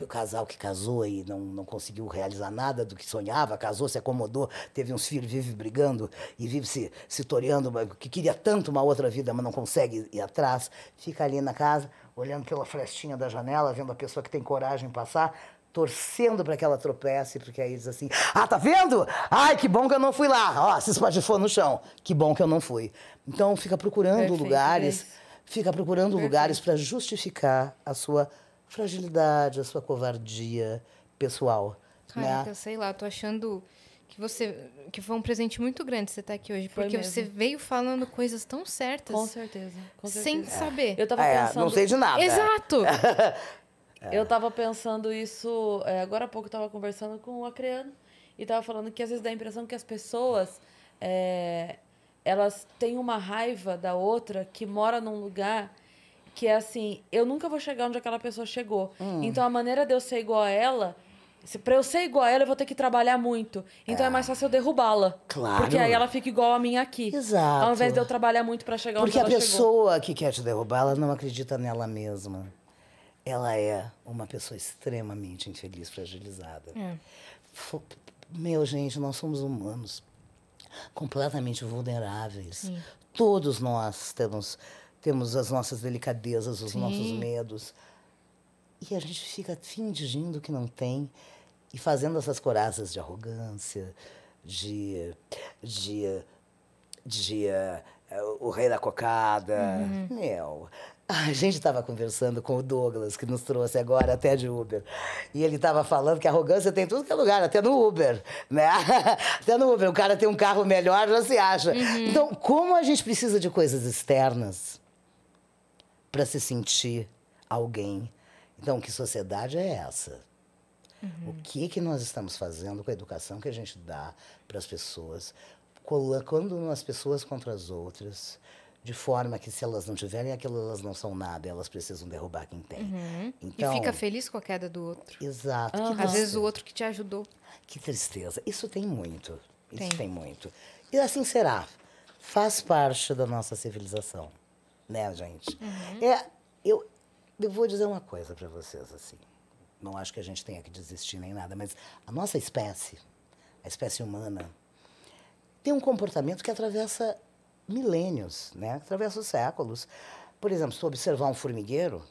o casal que casou e não, não conseguiu realizar nada do que sonhava, casou, se acomodou, teve uns filhos, vive brigando e vive se, se toreando, que queria tanto uma outra vida, mas não consegue ir atrás, fica ali na casa, olhando pela frestinha da janela, vendo a pessoa que tem coragem passar, torcendo para que ela tropece, porque aí diz assim: Ah, tá vendo? Ai, que bom que eu não fui lá. Ó, se espatifou no chão. Que bom que eu não fui. Então fica procurando Perfeito, lugares, fica procurando lugares para justificar a sua fragilidade, a sua covardia pessoal. Caraca, né? sei lá, tô achando que você que foi um presente muito grande você estar aqui hoje, Foi porque mesmo. você veio falando coisas tão certas, Com certeza. Com sem certeza. saber. Eu tava É, pensando. não sei de nada. Exato. *laughs* Eu tava pensando isso. é, agora há pouco eu tava conversando com o Acreano e tava falando que às vezes dá a impressão que as pessoas. é, elas têm uma raiva da outra que mora num lugar que é assim: eu nunca vou chegar onde aquela pessoa chegou. Hum. Então a maneira de eu ser igual a ela. Se, pra eu ser igual a ela, eu vou ter que trabalhar muito. Então é, mais fácil eu derrubá-la. Claro. Porque aí ela fica igual a mim aqui. Exato. Ao invés de eu trabalhar muito pra chegar Porque a onde ela chegou. pessoa que quer te derrubar, ela não acredita nela mesma. Ela é uma pessoa extremamente infeliz, fragilizada. É. Meu, gente, nós somos humanos completamente vulneráveis. Todos nós temos, temos as nossas delicadezas, os Sim. nossos medos. E a gente fica fingindo que não tem e fazendo essas coraças de arrogância, de. de. de. eh, o rei da cocada. Meu. A gente estava conversando com o Douglas, que nos trouxe agora até de Uber. E ele estava falando que a arrogância tem em tudo que é lugar, até no Uber, né? *laughs* Até no Uber. O cara tem um carro melhor, já se acha. Então, como a gente precisa de coisas externas para se sentir alguém. Então, que sociedade é essa? O que que nós estamos fazendo com a educação que a gente dá para as pessoas, colocando as pessoas contra as outras, de forma que se elas não tiverem aquilo, elas não são nada, elas precisam derrubar quem tem. Então, Uhum. E fica feliz com a queda do outro. Exato. que Às vezes o outro que te ajudou. Que tristeza. Isso tem muito. Isso Tem. tem, muito. E assim será. Faz parte da nossa civilização. Né, gente? É, eu, eu vou dizer uma coisa para vocês, assim. Não acho que a gente tenha que desistir nem nada, mas a nossa espécie, a espécie humana, tem um comportamento que atravessa milênios, né? Atravessa os séculos. Por exemplo, se observar um formigueiro,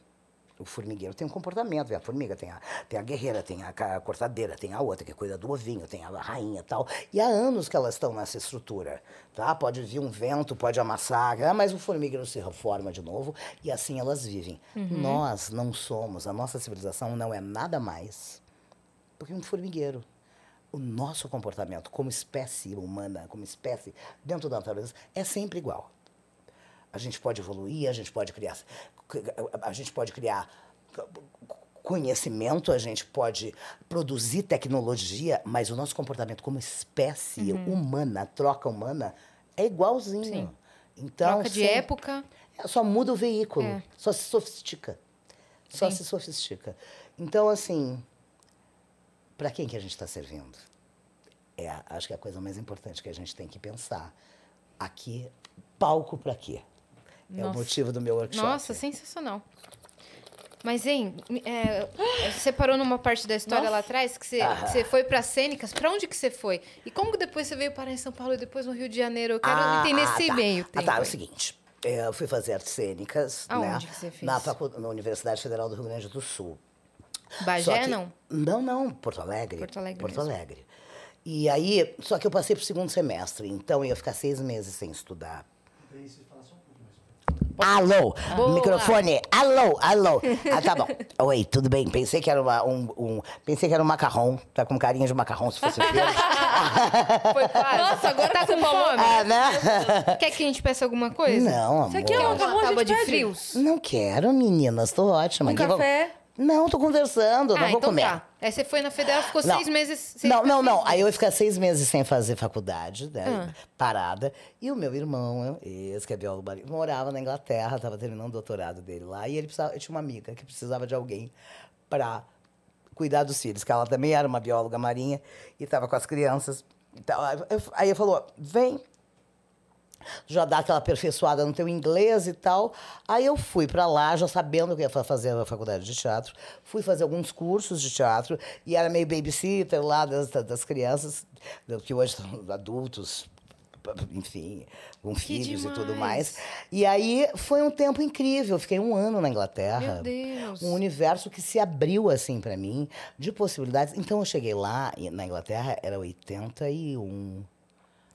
o formigueiro tem um comportamento. A formiga tem a, tem a guerreira, tem a, cortadeira, tem a outra que cuida do ovinho, tem a rainha e tal. E há anos que elas estão nessa estrutura. Tá? Pode vir um vento, pode amassar, ah, mas o formigueiro se reforma de novo e assim elas vivem. Nós não somos, a nossa civilização não é nada mais do que um formigueiro. O nosso comportamento como espécie humana, como espécie dentro da natureza, é sempre igual. A gente pode evoluir, a gente pode criar, a gente pode criar conhecimento, a gente pode produzir tecnologia, mas o nosso comportamento como espécie humana, troca humana, é igualzinho. Sim. Então, Troca de época. é, Só muda o veículo, É. só se sofistica. Só Sim. se sofistica. Então, assim, para quem que a gente está servindo? É, acho que é a coisa mais importante que a gente tem que pensar. Aqui, palco para quê? É o Nossa. motivo do meu workshop. Nossa, sensacional. Mas, hein, é, você parou numa parte da história Nossa. lá atrás, que você, que você foi para cênicas. Pra onde que você foi? E como que depois você veio parar em São Paulo e depois no Rio de Janeiro? Eu quero Ah, entender ah, esse tá. meio Ah, tempo. tá, é o seguinte. é, Eu fui fazer artes cênicas, Aonde né? que você fez? Na, facu... na Universidade Federal do Rio Grande do Sul. Bagé, que- não? Não, não, Porto Alegre. Porto Alegre Porto mesmo. Alegre. E aí, só que eu passei pro segundo semestre, então eu ia ficar seis meses sem estudar. Alô, Boa. microfone, alô, alô. Ah, tá bom. Oi, tudo bem? Pensei que era uma, um, um- pensei que era um macarrão, tá com carinha de macarrão se fosse *laughs* verde. Foi quase. Nossa, agora tá com fome. ah, né? Quer que a gente peça alguma coisa? Não, amor. É Acabou, a tábua gente de frios? Não quero, meninas, tô ótima. Um Aqui, vou- café? Não, tô conversando, não ah, vou então comer. tá. Aí você foi na Federal, ficou Não. seis meses sem Não, não, não. Aí eu ia ficar seis meses sem fazer faculdade, né? Ah. Parada. E o meu irmão, esse que é biólogo marinho, morava na Inglaterra, estava terminando o doutorado dele lá. E ele precisava, eu tinha uma amiga que precisava de alguém para cuidar dos filhos, que ela também era uma bióloga marinha e estava com as crianças. Então, aí eu- aí ele falou: vem, já dá aquela aperfeiçoada no teu inglês e tal. Aí eu fui para lá, já sabendo que ia fa- fazer a faculdade de teatro. Fui fazer alguns cursos de teatro e era meio babysitter lá das, das crianças, que hoje são *laughs* adultos, enfim, com filhos e tudo demais. mais. E aí foi um tempo incrível. Eu Fiquei um ano na Inglaterra. Meu Deus. Um universo que se abriu assim para mim de possibilidades. Então eu cheguei lá na Inglaterra era 81.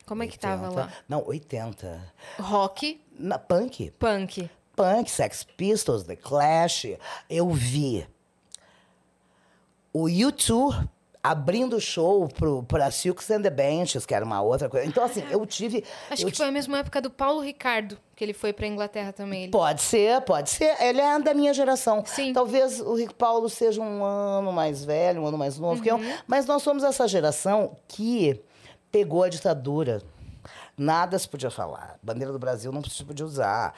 Como é que tava 80. lá? Não, 80. Rock, Na punk. punk. Punk, Sex Pistols, The Clash. Eu vi o U2 abrindo show pro, pra Silks and the Benches, que era uma outra coisa. Então, assim, eu tive... Acho eu que foi a mesma época do Paulo Ricardo, que ele foi pra Inglaterra também. Ele... Pode ser, pode ser. Ele é da minha geração. Sim. Talvez o Rick Paulo seja um ano mais velho, um ano mais novo que eu. Uhum. Mas nós somos essa geração que pegou a ditadura. Nada se podia falar. Bandeira do Brasil não se podia usar.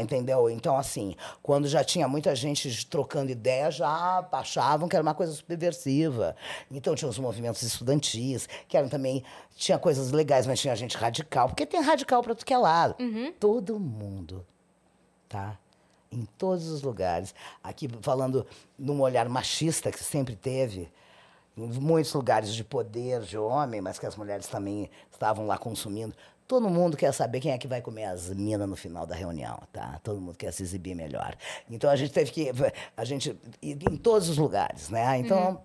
Entendeu? Então, assim, quando já tinha muita gente trocando ideia, já achavam que era uma coisa subversiva. Então, tinha os movimentos estudantis, que eram também. Tinha coisas legais, mas tinha gente radical. Porque tem radical para tu que é lado. Todo mundo tá? Em todos os lugares. Aqui falando num olhar machista que sempre teve, muitos lugares de poder de homem, mas que as mulheres também estavam lá consumindo. Todo mundo quer saber quem é que vai comer as minas no final da reunião, tá? Todo mundo quer se exibir melhor. Então a gente teve que a gente em todos os lugares, né? Então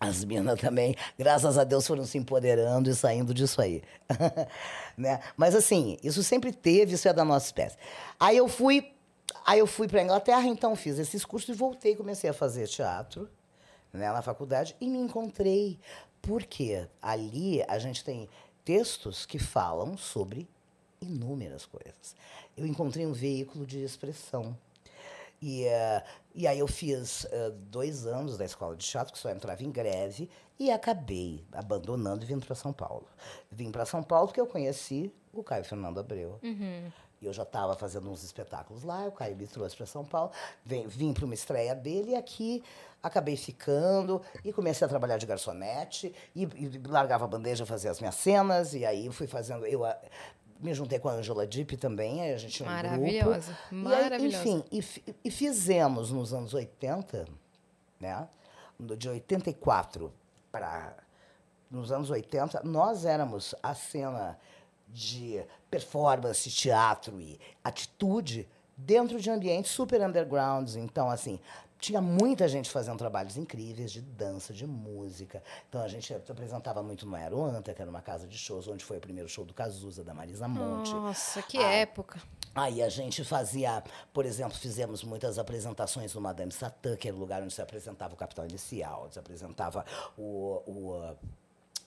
as minas também, graças a Deus, foram se empoderando e saindo disso aí. *laughs* né? Mas assim, isso sempre teve, isso é da nossa espécie. Aí eu fui, aí eu fui para Inglaterra, então fiz esses cursos e voltei, comecei a fazer teatro né, na faculdade e me encontrei. Porque ali a gente tem textos que falam sobre inúmeras coisas. Eu encontrei um veículo de expressão. E, eh, e aí eu fiz eh, dois anos da escola de teatro, que só entrava em greve, e acabei abandonando e vindo para São Paulo. Vim para São Paulo porque eu conheci o Caio Fernando Abreu, E eu já estava fazendo uns espetáculos lá, o Caio me trouxe para São Paulo, vim, vim para uma estreia dele e aqui acabei ficando e comecei a trabalhar de garçonete e, e largava a bandeja, fazia as minhas cenas e aí fui fazendo... Eu, a- me juntei com a Angela Dipp também, a gente tinha um grupo. Maravilhosa, E aí, maravilhosa. enfim, e, e fizemos nos anos 80, né? De 84 para nos anos 80, nós éramos a cena de performance, teatro e atitude dentro de ambientes super undergrounds. Então, assim, tinha muita gente fazendo trabalhos incríveis de dança, de música. Então, a gente apresentava muito no Aeroanta, que era uma casa de shows, onde foi o primeiro show do Cazuza, da Marisa Monte. Nossa, que Ah, época. Aí a gente fazia, por exemplo, fizemos muitas apresentações no Madame Satã, que era o lugar onde se apresentava o Capital Inicial, onde se apresentava o, o,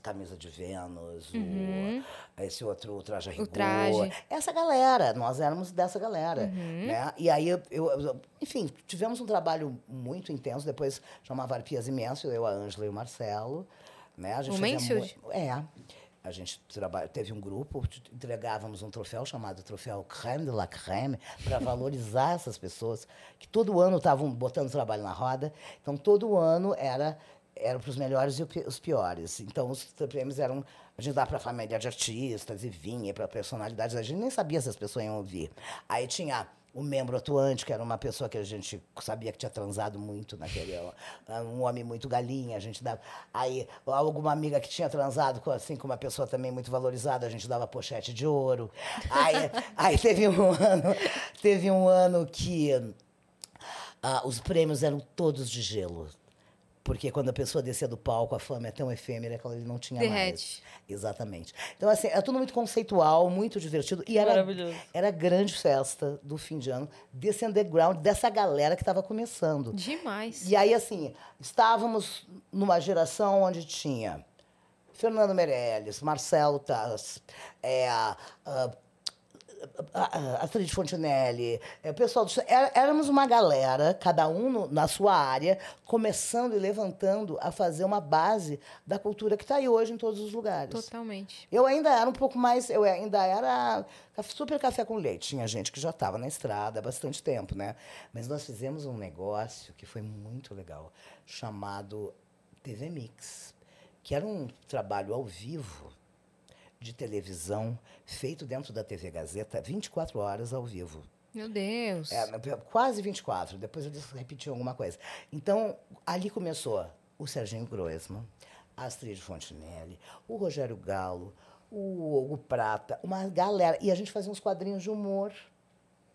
Camisa de Vênus, o, esse outro o Traje a Rigor. Traje. Essa galera, nós éramos dessa galera. Né? E aí, eu, eu- enfim, tivemos um trabalho muito intenso. Depois chamava Arpias Imenso, eu, a Ângela e o Marcelo. Né? A gente O É. A gente traba- teve um grupo, entregávamos um troféu chamado Troféu Crème de la Crème, para *laughs* valorizar essas pessoas que todo ano estavam botando trabalho na roda. Então, todo ano era era para os melhores e os piores. Então, os prêmios eram. A gente dava para a família de artistas e vinha para personalidades. A gente nem sabia se as pessoas iam ouvir. Aí tinha o membro atuante, que era uma pessoa que a gente sabia que tinha transado muito naquele. Um homem muito galinha, a gente dava. Aí, alguma amiga que tinha transado com, assim, com uma pessoa também muito valorizada, a gente dava pochete de ouro. Aí, *laughs* aí teve um ano, teve um ano que ah, os prêmios eram todos de gelo. Porque quando a pessoa descia do palco, a fama é tão efêmera que ele não tinha Derrete. mais. Exatamente. Então, assim, é tudo muito conceitual, muito divertido. E era, era a grande festa do fim de ano desse underground, dessa galera que estava começando. Demais. E aí, assim, estávamos numa geração onde tinha Fernando Meirelles, Marcelo Taz, é, a Astrid Fontinelli, é, o pessoal do... Era- Éramos uma galera, cada um no- na sua área, começando e levantando a fazer uma base da cultura que está aí hoje em todos os lugares. Totalmente. Eu ainda era um pouco mais. Eu ainda era super café com leite. Tinha gente que já estava na estrada há bastante tempo, né? Mas nós fizemos um negócio que foi muito legal, chamado TV Mix, que era um trabalho ao vivo de televisão feito dentro da TV Gazeta 24 horas ao vivo. Meu Deus. É, quase 24, depois eles repetiam alguma coisa. Então, ali começou o Serginho Groisman, a Astrid Fontinelli, o Rogério Galo, o Hugo Prata, uma galera. E a gente fazia uns quadrinhos de humor,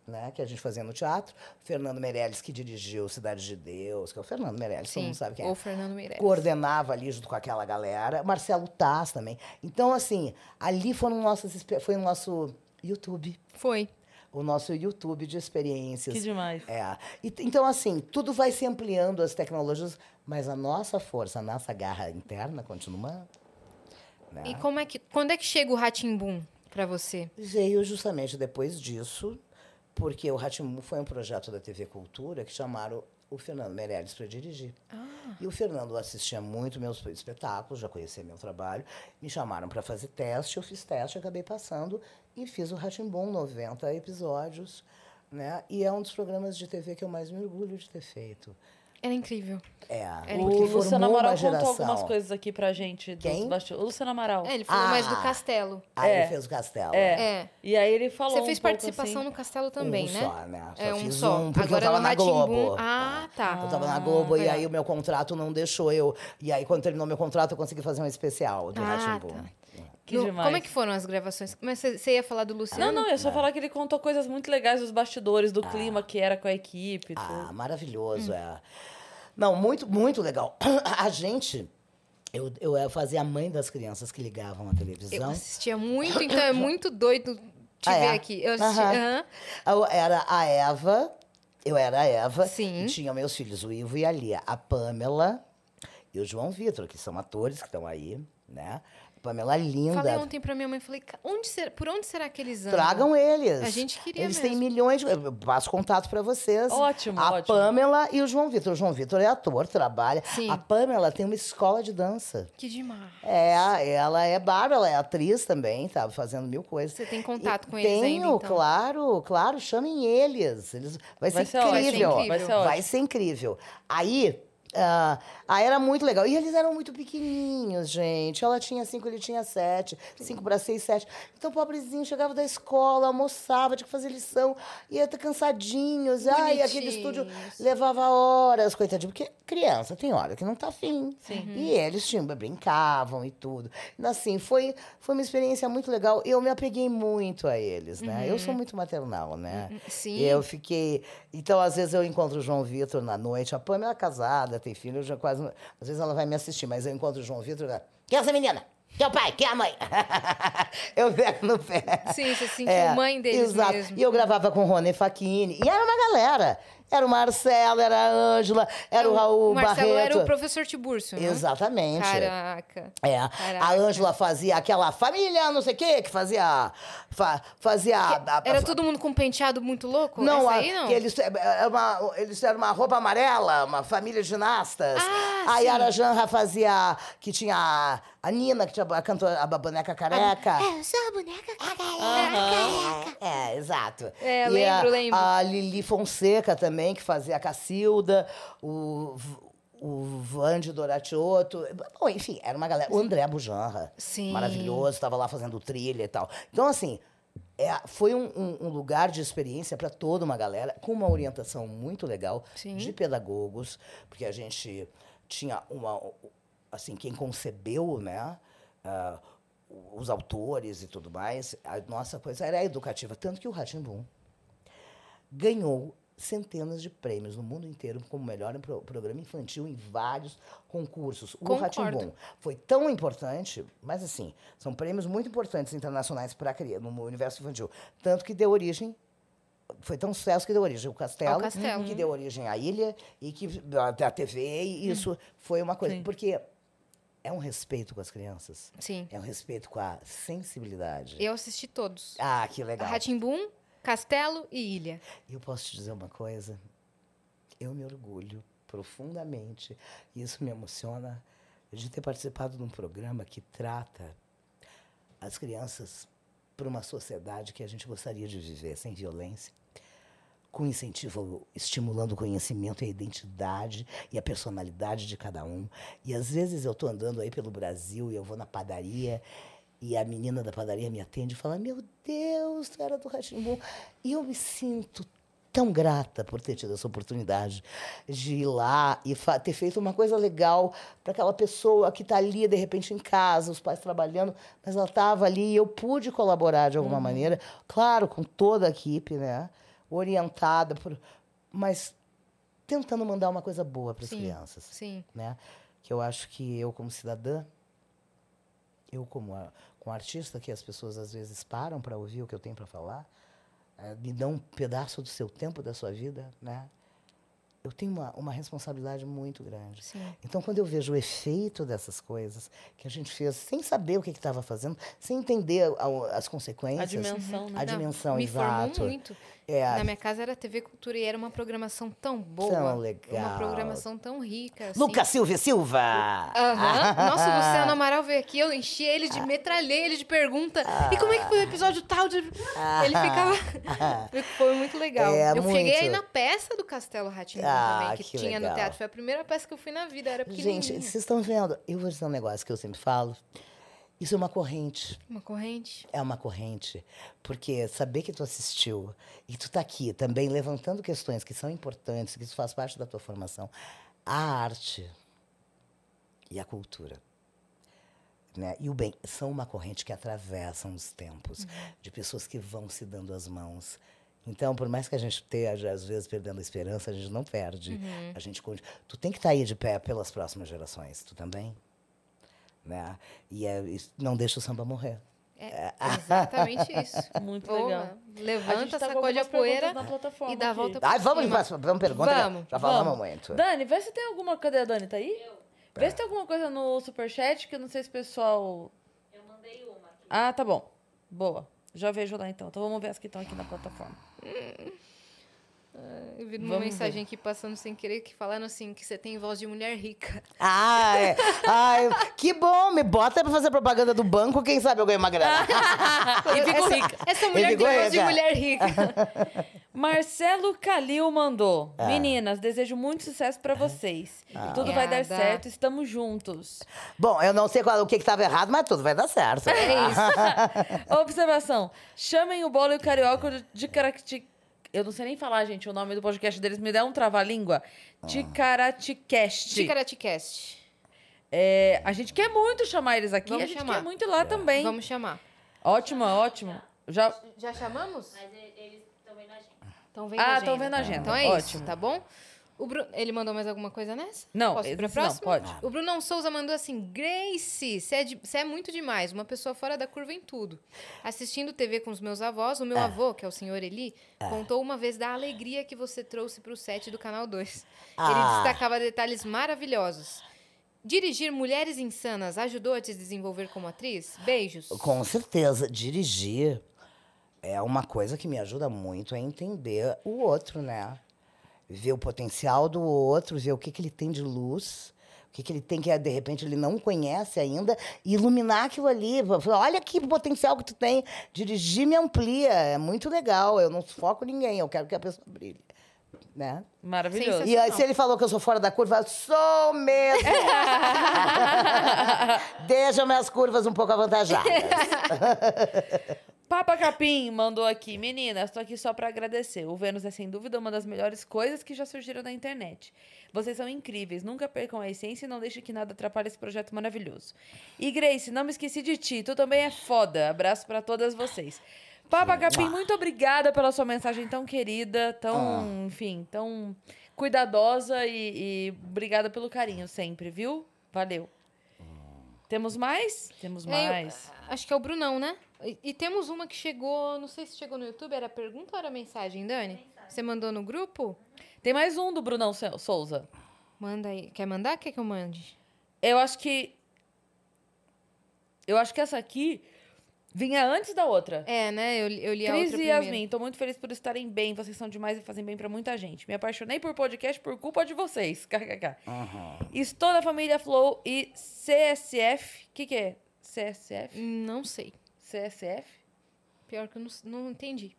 né, que a gente fazia no teatro. O Fernando Meirelles, que dirigiu Cidade de Deus, que é o Fernando Meirelles, todo Sim. mundo sabe quem é Fernando Meirelles. coordenava ali junto com aquela galera. Marcelo Taz também. Então, assim, ali foram nossos, espe- foi o nosso YouTube. Foi. O nosso YouTube de experiências. Que demais. É. E, então, assim, tudo vai se ampliando as tecnologias, mas a nossa força, a nossa garra interna continua. Né? E como é que, quando é que chega o Ratimbum pra você? Veio justamente depois disso, porque o Ratimu foi um projeto da TV Cultura que chamaram o Fernando Meirelles para dirigir. E o Fernando assistia muito meus espetáculos, já conhecia meu trabalho. Me chamaram para fazer teste, eu fiz teste, acabei passando e fiz o Ratimbum, 90 episódios. Né? E é um dos programas de TV que eu mais me orgulho de ter feito. Era incrível. É, Era O Luciano Amaral contou algumas coisas aqui pra gente. Quem? bastidores. O Luciano Amaral. É, ele falou mais do Ah. castelo. Aí É. ele fez o Castelo. É. É. E aí ele falou Você um fez pouco participação assim. no castelo também, um né? Só, né? Só é um fiz só. um, porque Agora eu tava no na Globo. Ah, tá. Eu tava na Globo e legal. aí o meu contrato não deixou eu. E aí, quando terminou meu contrato, eu consegui fazer um especial do Ah, Rá-Tim-Bum. tá. Que No- demais. Como é que foram as gravações? Mas você ia falar do Luciano? Não, não, eu só falar que ele contou coisas muito legais dos bastidores, do clima que era com a equipe. e Ah, tudo. maravilhoso, é. Não, muito, muito legal. *clears throat* A gente. Eu, eu eh, fazia a mãe das crianças que ligavam a Eu televisão. assistia muito, *clears throat* então é muito doido te Ah, ver é? aqui. Eu assisti. Aham. aham. Eu era a Eva, eu era a Eva. Sim. E tinha meus filhos, o Ivo e a Lia. A Pamela e o João Vitor, que são atores que estão aí, né? Pamela linda. Falei ontem pra minha mãe, falei, "Ca- onde será, por onde será que eles andam? Tragam eles. A gente queria Eles têm mesmo. milhões de. Eu passo contato pra vocês. Ótimo, A ótimo. Pamela e o João Vitor. O João Vitor é ator, trabalha. Sim. A Pamela tem uma escola de dança. Que demais. É, ela é bárbara, ela é atriz também, tá fazendo mil coisas. Você tem contato E com eles Tenho, ainda, então? claro, claro, chamem eles. eles vai, Vai ser, ser ótimo, incrível. vai ser Vai ser ótimo. Vai ser incrível. Aí, ah, aí era muito legal. E eles eram muito pequenininhos, gente. Ela tinha cinco, ele tinha sete. Cinco para seis, sete. Então, o pobrezinho chegava da escola, almoçava, tinha que fazer lição. Ia estar cansadinhos. Ai, aquele estúdio levava horas, coitadinho. Porque criança tem hora que não tá afim. Sim. E eles tinham, brincavam e tudo. Então, Assim, foi, foi uma experiência muito legal. Eu me apeguei muito a eles, né? Eu sou muito maternal, né? Sim. Eu fiquei. Então, às vezes, eu encontro o João Vitor na noite. A Pamela é casada, tem filho, eu já quase. Às vezes ela vai me assistir, mas eu encontro o João Vitor. ela, Quem é essa menina? Quem é o pai? Quem é a mãe? *laughs* eu pego no pé. Sim, você se sentiu mãe deles exato. mesmo. E eu gravava com o Rony Facchini. E era uma galera. Era o Marcelo, era a Ângela, era o Raul o Marcelo Barreto. era o professor Tibúrcio, né? Exatamente. Caraca. É, a Caraca. Ângela fazia aquela família, não sei o quê, que fazia. fa- fazia. a- a- Era a- todo mundo com um penteado muito louco? Não, a- aí não? eles, é uma, eles eram uma roupa amarela, uma família de ginastas. Ah, a sim. Yara Janra fazia. Que tinha a- Nina, que tinha a cantora, a boneca careca. É, eu sou a boneca Aham. É, exato. É, E lembro, a, lembro. A Lili Fonseca também, que fazia a Cacilda, o, o Vande Doratiotto. Bom, enfim, era uma galera. O André Bujanra. Sim. Maravilhoso, estava lá fazendo trilha e tal. Então, assim. é, foi um, um- um lugar de experiência para toda uma galera, com uma orientação muito legal Sim. de pedagogos, porque a gente tinha uma. Assim, quem concebeu, né? ah, os autores e tudo mais, a nossa coisa era educativa. Tanto que o Ratimbum ganhou centenas de prêmios no mundo inteiro como melhor pro- programa infantil em vários concursos. O. Ratimbum foi tão importante, mas assim, são prêmios muito importantes internacionais para no universo infantil, tanto que deu origem foi tão sucesso que deu origem ao Castelo, Ao Castelo. que deu origem à Ilha e que até a TV e isso foi uma coisa Sim. porque é um respeito com as crianças, Sim. é um respeito com a sensibilidade. Eu assisti todos. Ah, que legal. Ratimbum, Castelo e Ilha. E eu posso te dizer uma coisa? Eu me orgulho profundamente, e isso me emociona, de ter participado de um programa que trata as crianças para uma sociedade que a gente gostaria de viver, sem violência, com incentivo, estimulando o conhecimento e a identidade e a personalidade de cada um. E às vezes eu estou andando aí pelo Brasil e eu vou na padaria e a menina da padaria me atende e fala: Meu Deus, tu era do Ratimbum. E eu me sinto tão grata por ter tido essa oportunidade de ir lá e ter feito uma coisa legal para aquela pessoa que está ali, de repente, em casa, os pais trabalhando, mas ela estava ali e eu pude colaborar de alguma maneira, claro, com toda a equipe, né? Orientada, por, mas tentando mandar uma coisa boa para as crianças Sim. né? Que eu acho que eu como cidadã, eu como a, como artista, que as pessoas às vezes param para ouvir o que eu tenho para falar, eh, me dão um pedaço do seu tempo, da sua vida, né? Eu tenho uma, uma responsabilidade muito grande. Sim. Então, quando eu vejo o efeito dessas coisas que a gente fez sem saber o que estava fazendo, sem entender a- as consequências, A dimensão, né? a Não, dimensão, me exato. formou muito. É, Na minha casa era TV Cultura e era uma programação tão boa. Tão Uma legal. programação tão rica. Assim. Lucas Silva Silva! Aham. Nossa, o Luciano Amaral veio aqui, eu enchi ele de metralhei ele de pergunta. E como é que foi o episódio tal? De... Ele ficava. *laughs* foi muito legal. É, eu cheguei aí muito. na peça do Castelo Ratinho Ah, também, que, que tinha no legal. teatro. Foi a primeira peça que eu fui na vida, era pequenininha. Gente, vocês estão vendo? Eu vou dizer um negócio que eu sempre falo. Isso é uma corrente. Uma corrente. É uma corrente. Porque saber que tu assistiu e tu tá aqui também levantando questões que são importantes, que isso faz parte da tua formação. A arte e a cultura. Né? E o bem são uma corrente que atravessam os tempos, de pessoas que vão se dando as mãos. Então, por mais que a gente esteja, às vezes, perdendo a esperança, a gente não perde. A gente continua. Tu tem que estar aí de pé pelas próximas gerações. Tu também? Né? E é, não deixa o samba morrer. É exatamente isso. *laughs* Muito Boa. legal. A Levanta, tá com sacode a poeira perguntas na plataforma e dá a aqui. volta Ai, vamos cima. para vamos pergunta. já- Vamos, já falamos Vamos. muito. Dani, vê se tem alguma. Cadê a Dani? Tá aí? Vê se tem alguma coisa no superchat que eu não sei se o pessoal. Ah, tá bom. Boa. Já vejo lá então. Então vamos ver as que estão aqui na plataforma. Eu vi uma Vamos mensagem aqui passando sem querer, que falando assim, que você tem voz de mulher rica. Ai, *laughs* ai, que bom, me bota pra fazer propaganda do banco, quem sabe eu ganho uma grana. *laughs* E ficou essa, rica. essa mulher tem voz de rica. mulher rica. *laughs* Marcelo Calil mandou. É. Meninas, desejo muito sucesso pra vocês. Tudo vai dar certo, estamos juntos. Bom, eu não sei qual, o que estava errado, mas tudo vai dar certo. É isso. Observação. Chamem o Bolo e o Carioca de Caracti... Eu não sei nem falar, gente, o nome do podcast deles. Me dá um trava-língua. Ticaraticast. Ticaraticast. É, a gente quer muito chamar eles aqui. Vamos a gente chamar. quer muito ir lá também. Vamos chamar. Ótimo, ótimo. Já... Já chamamos? Mas eles estão vendo a gente. Então vem Ah, a estão vendo a agenda. Então é Ótimo. isso, tá bom? O Bru... Ele mandou mais alguma coisa nessa? Não, Posso ir pra esse não, próxima? pode. O Brunão Souza mandou assim: Grace, você é, de- é muito demais, uma pessoa fora da curva em tudo. Assistindo TV com os meus avós, o meu avô, que é o senhor Eli, contou uma vez da alegria que você trouxe pro set do Canal 2. Ele Ah. destacava detalhes maravilhosos. Dirigir Mulheres Insanas ajudou a te desenvolver como atriz? Beijos. Com certeza, dirigir é uma coisa que me ajuda muito a entender o outro, né? Ver o potencial do outro, ver o que, que ele tem de luz, o que, que ele tem que, de repente, ele não conhece ainda, e iluminar aquilo ali. Falar, Olha que potencial que tu tem. Dirigir me amplia, é muito legal. Eu não foco ninguém, eu quero que a pessoa brilhe. Né? Maravilhoso. E aí, se ele falou que eu sou fora da curva, eu sou mesmo. *laughs* Deixa minhas curvas um pouco avantajadas. *laughs* Papa Capim mandou aqui. Meninas, tô aqui só pra agradecer. O Vênus é sem dúvida uma das melhores coisas que já surgiram na internet. Vocês são incríveis. Nunca percam a essência e não deixem que nada atrapalhe esse projeto maravilhoso. E Grace, não me esqueci de ti. Tu também é foda. Abraço pra todas vocês. Papa Capim, muito obrigada pela sua mensagem tão querida, tão, enfim, tão cuidadosa e, e obrigada pelo carinho sempre, viu? Valeu. Temos mais? Temos É, eu- mais. acho que é o Brunão, né? E, e temos uma que chegou, não sei se chegou no YouTube, era pergunta ou era mensagem, Dani? Você mandou no grupo? Tem mais um do Brunão Sou- Souza. Manda aí. Quer mandar? Quer que eu mande? Eu acho que. Eu acho que essa aqui vinha antes da outra. É, né? Eu, eu li a Cris outra e primeiro. Yasmin, tô muito feliz por estarem bem. Vocês são demais e fazem bem pra muita gente. Me apaixonei por podcast por culpa de vocês. *laughs* KKK. Estou na família Flow e CSF. O que, que é? CSF? Não sei. CSF? Pior que eu não, não entendi.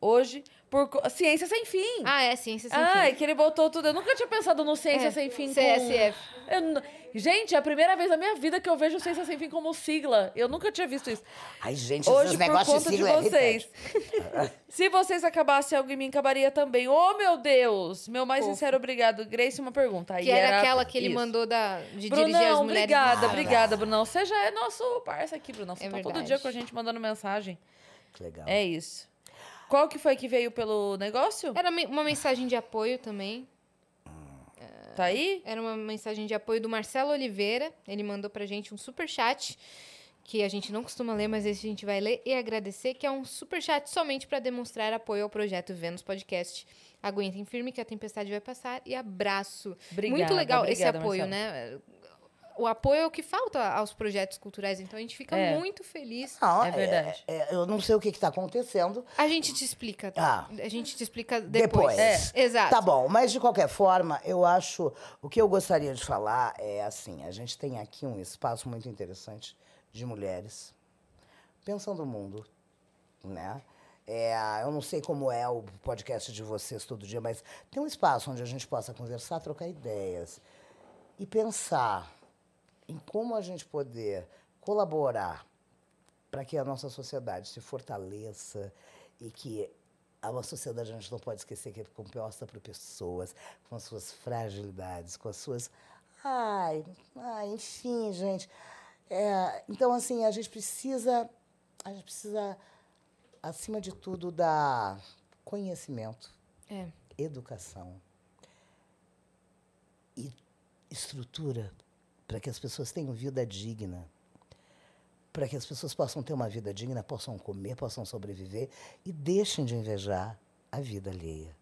Hoje, por. co- Ciência sem fim. Ah, é ciência sem Ah, é fim. que ele botou tudo. Eu nunca tinha pensado no Ciência É, Sem Fim com... CSF. Eu Gente, é a primeira vez na minha vida que eu vejo Ciência Sem Fim como sigla. Eu nunca tinha visto isso. Ai, gente, Hoje, esses por negócios conta de de sigla é vocês. irritante. *laughs* Se vocês acabassem, alguém me acabaria também. Oh, meu Deus! Meu mais sincero obrigado. Grace, uma pergunta. Aí Que era, aquela que ele isso. mandou da, de dirigir as Brunão, mulheres. obrigada, insanas. obrigada, Brunão. Você já é nosso parça aqui, Brunão. Você É tá todo verdade. dia com a gente mandando mensagem. Que legal. É isso. Qual que foi que veio pelo negócio? Era uma mensagem de apoio também. Tá aí? Era uma mensagem de apoio do Marcelo Oliveira. Ele mandou pra gente um super chat que a gente não costuma ler, mas esse a gente vai ler e agradecer, que é um super chat somente para demonstrar apoio ao projeto Vênus Podcast. Aguentem firme que a tempestade vai passar e abraço. Obrigada, Muito legal esse obrigada, apoio, Marcelo. né? O apoio é o que falta aos projetos culturais, então a gente fica É. muito feliz. Não, É verdade. é- eu não sei o que está acontecendo. A gente te explica. Ah. A gente te explica depois. Depois. É. Exato. Tá bom, mas de qualquer forma, eu acho. O que eu gostaria de falar é assim: a gente tem aqui um espaço muito interessante de mulheres pensando o mundo, né? É, eu não sei como é o podcast de vocês todo dia, mas tem um espaço onde a gente possa conversar, trocar ideias e pensar em como a gente poder colaborar para que a nossa sociedade se fortaleça e que a uma sociedade a gente não pode esquecer que é composta por pessoas com as suas fragilidades, com as suas. Ai, ai enfim, gente. É, então, assim, a gente precisa. A gente precisa, acima de tudo, dar conhecimento, É. educação e estrutura para que as pessoas tenham vida digna para que as pessoas possam ter uma vida digna, possam comer, possam sobreviver e deixem de invejar a vida alheia.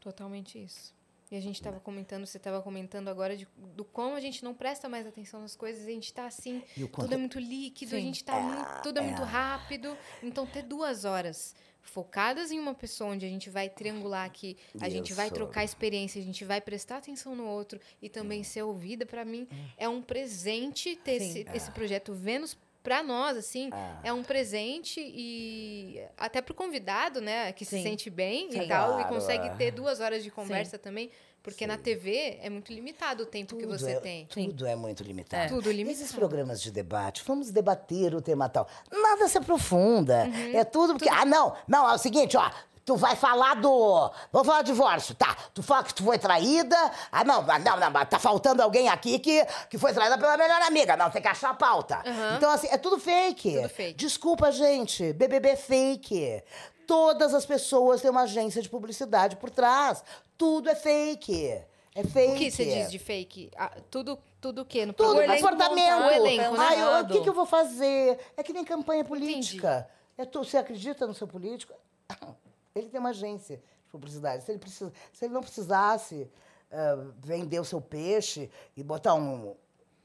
Totalmente isso. E a gente estava comentando, você estava comentando agora de, do como a gente não presta mais atenção nas coisas, a gente está assim, E o tudo quanto- é muito líquido, a Sim. gente tá muito, tudo é, muito rápido. Então, ter duas horas focadas em uma pessoa onde a gente vai triangular aqui, a gente vai Isso. trocar experiência, a gente vai prestar atenção no outro e também ser ouvida, para mim, é um presente ter Sim. esse, esse projeto Vênus para nós, assim, Ah. é um presente e até pro convidado, né, que se Sim. sente bem Sim. e tal, e Claro, consegue é. ter duas horas de conversa também, porque na Sim. TV é muito limitado o tempo que Tudo você é, tem. Sim. Tudo é muito limitado. Tudo limitado. Esses programas de debate, vamos debater o tema tal. Nada se aprofunda. Uhum. É tudo porque. Ah, não, não, é o seguinte, ó. Tu vai falar do. Vamos falar de divórcio, tá? Tu fala que tu foi traída. Ah, não, não, não, tá faltando alguém aqui que, que foi traída pela melhor amiga. Não, tem que achar a pauta. Aham. Então, assim, é tudo fake. Tudo fake. Desculpa, gente. BBB é fake. Todas as pessoas têm uma agência de publicidade por trás. Tudo é fake. É fake. O que você diz de fake? Ah, tudo, tudo o quê? No Tudo, elenco comportamento. O elenco, né? Ai, o que, que eu vou fazer? É que nem campanha política. É tu, você acredita no seu político? *coughs* Ele tem uma agência de publicidade. Se ele, precisa, se ele não precisasse ah, vender o seu peixe e botar um,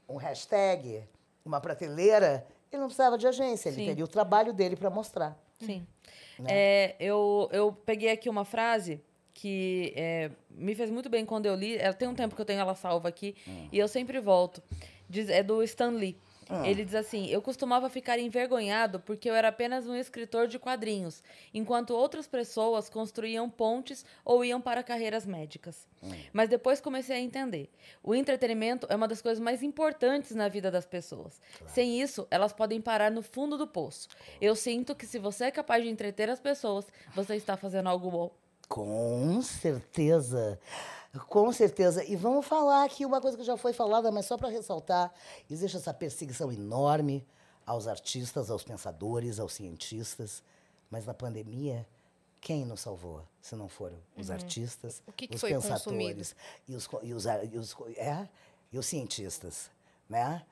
um hashtag, uma prateleira, ele não precisava de agência. Ele Sim. teria o trabalho dele para mostrar. Sim. Né? É, eu, eu peguei aqui uma frase que é, me fez muito bem quando eu li. É, tem um tempo que eu tenho ela salva aqui e eu sempre volto. Diz- é do Stan Lee. Ele diz assim: Eu costumava ficar envergonhado porque eu era apenas um escritor de quadrinhos, enquanto outras pessoas construíam pontes ou iam para carreiras médicas. Mas depois comecei a entender. O entretenimento é uma das coisas mais importantes na vida das pessoas. Sem isso, elas podem parar no fundo do poço. Eu sinto que se você é capaz de entreter as pessoas, você está fazendo algo bom. Com certeza. Com certeza. E vamos falar aqui uma coisa que já foi falada, mas só para ressaltar: existe essa perseguição enorme aos artistas, aos pensadores, aos cientistas. Mas na pandemia, quem nos salvou? Se não foram os artistas, Uhum. O que que os pensadores e os, e, os, e, os, é, e os cientistas. Né?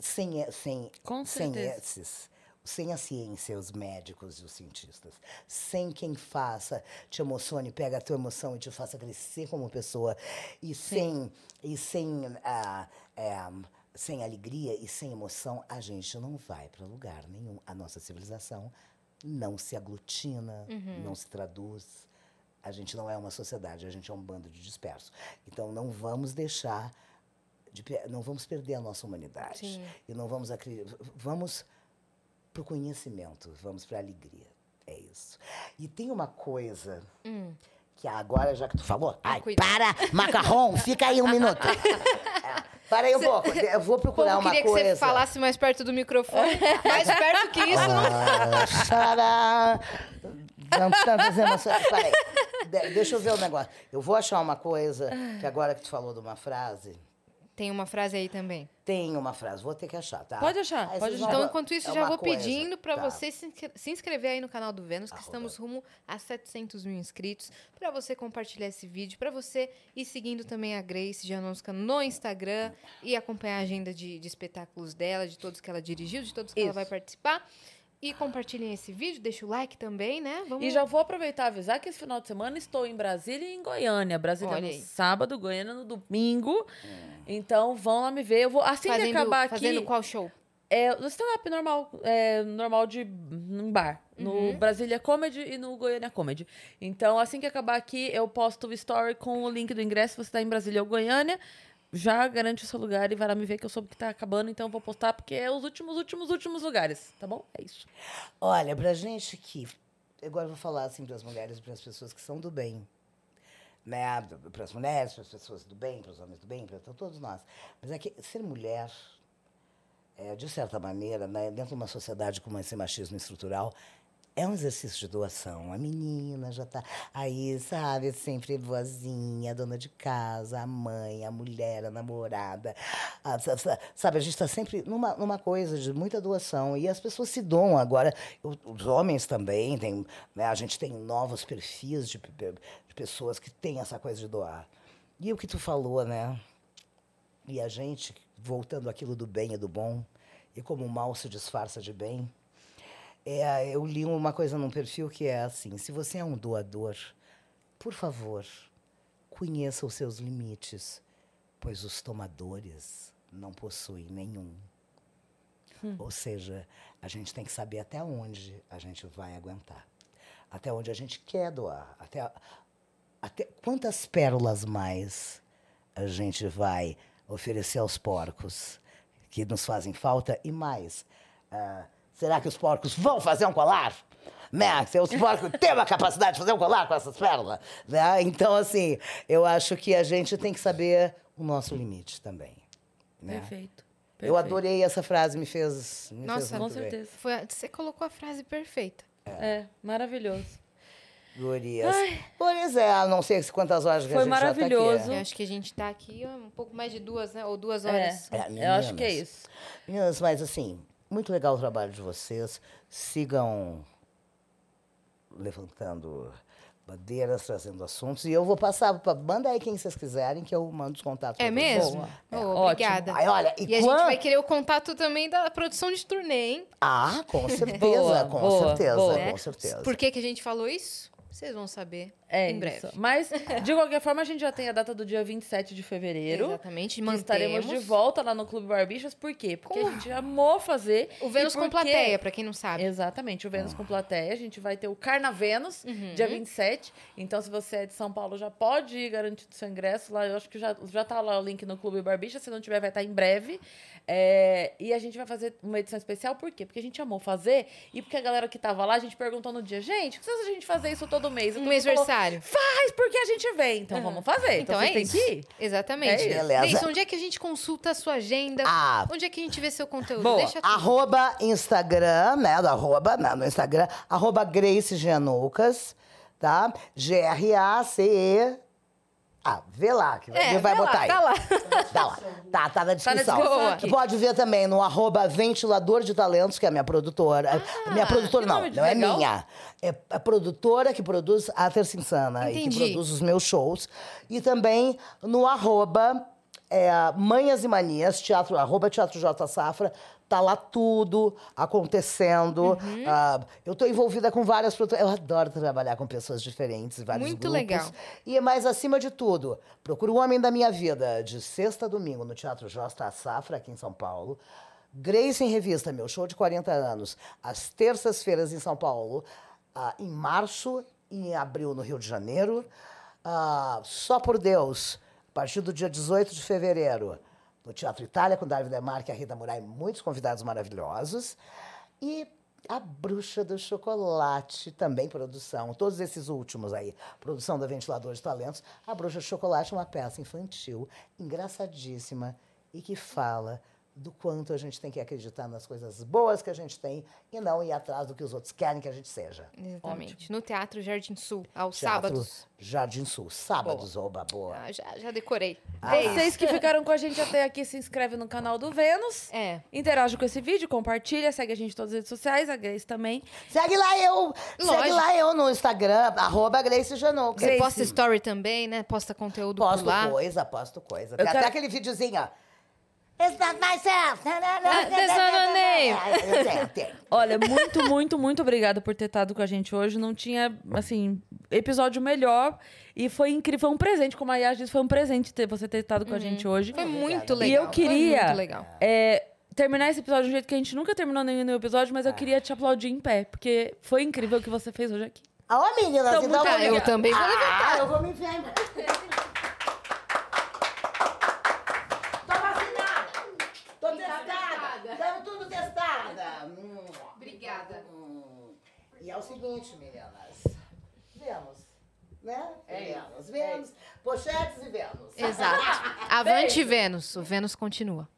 Sem, sem, Com sem certeza. esses, sem a ciência, os médicos e os cientistas, sem quem faça, te emocione, pega a tua emoção e te faça crescer como pessoa, e sem, e sem, ah, é, sem alegria e sem emoção, a gente não vai para lugar nenhum. A nossa civilização não se aglutina, não se traduz. A gente não é uma sociedade, a gente é um bando de dispersos. Então, não vamos deixar de não vamos perder a nossa humanidade. Sim. E não vamos vamos para o conhecimento, vamos para a alegria. É isso. E tem uma coisa que agora, já que tu falou, ai, cuida. para, macarrão, fica aí um minuto. *laughs* É, para aí um pouco, eu vou procurar uma queria coisa. que você falasse mais perto do microfone. *laughs* mais perto que isso, não. Ah, xará. Não fazer uma... Peraí, de- deixa eu ver o negócio. Eu vou achar uma coisa, que agora que tu falou de uma frase, Tem uma frase aí também. tem uma frase, vou ter que achar, tá? Pode achar, Aí pode Então, enquanto isso, é já vou coisa, pedindo para tá. você se se inscrever aí no canal do Vênus, que Arroba. estamos rumo a 700 mil inscritos, para você compartilhar esse vídeo, para você ir seguindo também a Grace Janosca no Instagram e acompanhar a agenda de, de espetáculos dela, de todos que ela dirigiu, de todos que ela Isso. vai participar. E compartilhem esse vídeo, deixa o like também, né? Vamos E já vou aproveitar e avisar que esse final de semana estou em Brasília e em Goiânia. Brasília Olha no aí. sábado, Goiânia no domingo. Então vão lá me ver. Eu vou assim que fazendo, acabar fazendo aqui. qual show? É, no stand-up normal, é, normal de em bar. No Brasília Comedy e no Goiânia Comedy. Então, assim que acabar aqui, eu posto o story com o link do ingresso. Se você tá em Brasília ou Goiânia, já garante o seu lugar e vai lá me ver que eu soube que tá acabando. Então, eu vou postar porque é os últimos, últimos, últimos lugares. Tá bom? É isso. Olha, pra gente que. Agora eu vou falar assim para as mulheres para as pessoas que são do bem. Né? Para as mulheres, para as pessoas do bem, para os homens do bem, para todos nós. Mas é que ser mulher, é, de certa maneira, né, dentro de uma sociedade com esse machismo estrutural, é um exercício de doação. A menina já está aí, sabe, sempre boazinha, dona de casa, a mãe, a mulher, a namorada. a- sa- sa- sabe, a gente está sempre numa, numa coisa de muita doação. E as pessoas se doam agora. Os homens também, tem, né, a gente tem novos perfis de, de pessoas que têm essa coisa de doar. E o que tu falou, né? E a gente, voltando àquilo do bem e do bom, e como o mal se disfarça de bem, é, eu li uma coisa num perfil que é assim: se você é um doador, por favor, conheça os seus limites, pois os tomadores não possuem nenhum. Ou seja, a gente tem que saber até onde a gente vai aguentar, até onde a gente quer doar, até, até quantas pérolas mais a gente vai oferecer aos porcos que nos fazem falta e mais. ah, será que os porcos vão fazer um colar? Né? Se os porcos têm uma capacidade de fazer um colar com essas pérolas? Né? Então, assim, eu acho que a gente tem que saber o nosso limite também. Né? Perfeito. Eu perfeito. adorei essa frase, me fez. Me Nossa, fez Com muito bem. certeza. Foi, você colocou a frase perfeita. É, maravilhoso. Gurias. Pois é, não sei quantas horas que Foi a gente maravilhoso. já tá Eu acho que a gente tá aqui um pouco mais de duas, né? Ou duas É, horas. É, eu acho que é meninas. isso. aqui. Meninas, mas assim, muito legal o trabalho de vocês. Sigam levantando bandeiras, trazendo assuntos. E eu vou passar, pra, manda aí quem vocês quiserem, que eu mando os contatos. É mesmo? Boa. Oh, obrigada. Aí, olha, e, E a gente vai querer o contato também da produção de turnê, hein? Ah, com *laughs* certeza, Boa, com boa, certeza, boa. Com certeza. Por que, que a gente falou isso? Vocês vão saber É em breve. isso. Mas, *laughs* de qualquer forma, a gente já tem a data do dia 27 de fevereiro. Exatamente, Que mantemos. estaremos de volta lá no Clube Barbixas. Por quê? Porque a gente amou fazer. O Vênus e com porque- plateia, pra quem não sabe. Exatamente, o Vênus com plateia. A gente vai ter o Carnavenos, Uhum. dia 27. Então, se você é de São Paulo, já pode ir garantindo seu ingresso lá. Eu acho que já, já tá lá o link no Clube Barbicha. Se não tiver, vai estar em breve. É, e a gente vai fazer uma edição especial, por quê? Porque a gente amou fazer e porque a galera que tava lá, a gente perguntou no dia, gente, que se a gente fazer isso todo mês? E Um todo Faz, porque a gente vem. Então vamos fazer. Então, Então é têm isso. que ir. Exatamente. É isso. Beleza. Onde é que a gente consulta a sua agenda? Ah. Onde é que a gente vê seu conteúdo? Boa. Deixa tudo. Arroba Instagram, né? Arroba, né, no Instagram, arroba Grace Genucas, tá? G-R-A-C-E. Ah, vê lá, que É, vai vê lá, botar aí. tá lá. Tá lá. Tá, tá na descrição. descrição aqui. Pode ver também no arroba Ventilador de Talentos, que é a minha produtora. minha produtora não, não é legal. minha. É a produtora que produz a Terça Insana e que Entendi. produz os meus shows. E também no arroba é, Manhas e Manias, teatro, arroba Teatro J Safra. Tá lá tudo acontecendo. Uhum. Ah, eu tô envolvida com várias. Eu adoro trabalhar com pessoas diferentes, vários Muito grupos. legal. E mais acima de tudo, procuro o Homem da Minha Vida, de sexta a domingo, no Teatro Josta Safra, aqui em São Paulo. Grace em Revista, meu show de 40 anos, às terças-feiras em São Paulo, ah, em março e em abril no Rio de Janeiro. Ah, Só por Deus, a partir do dia 18 de fevereiro, no Teatro Itália, com David Demarque e a Rita Murai, muitos convidados maravilhosos. E a Bruxa do Chocolate, também produção. Todos esses últimos aí. Produção da Ventilador de Talentos. A Bruxa do Chocolate é uma peça infantil, engraçadíssima e que fala do quanto a gente tem que acreditar nas coisas boas que a gente tem e não ir atrás do que os outros querem que a gente seja. Exatamente. No Teatro Jardim Sul, aos Teatro sábados. Jardim Sul. Sábados, oba, boa. Ah, já, já decorei. Vocês que ficaram com a gente até aqui, se inscreve no canal do Vênus. É. Interage com esse vídeo, compartilha, segue a gente em todas as redes sociais, a Grace também. Segue lá eu. Segue Lógico. lá eu no Instagram, arroba Grace. Você Grace. posta story também, né? Posta conteúdo Posto por lá. coisa, posto coisa. Tem Eu até quero- aquele videozinho, ó. It's not myself. Ah, that's not a name. Olha, muito, muito, muito obrigada por ter estado com a gente hoje. Não tinha, assim, episódio melhor. E foi incrível, foi um presente, como a Yas disse, foi um presente ter você ter estado com a gente hoje. Foi muito E legal. eu queria- Foi muito legal. É, terminar esse episódio de um jeito que a gente nunca terminou nenhum episódio, mas eu queria te aplaudir em pé, porque foi incrível o que você fez hoje aqui. Ó, meninas, Então, então muito eu também vou Ah, eu vou me ver. Tô vacinada. Tô testada. Estamos tudo testada. Hum, Obrigada. hum. E é o seguinte, meninas. Vênus. Né? Vênus. Vênus. Pochetes e Vênus. Exato. *laughs* Avante Vênus. O Vênus continua.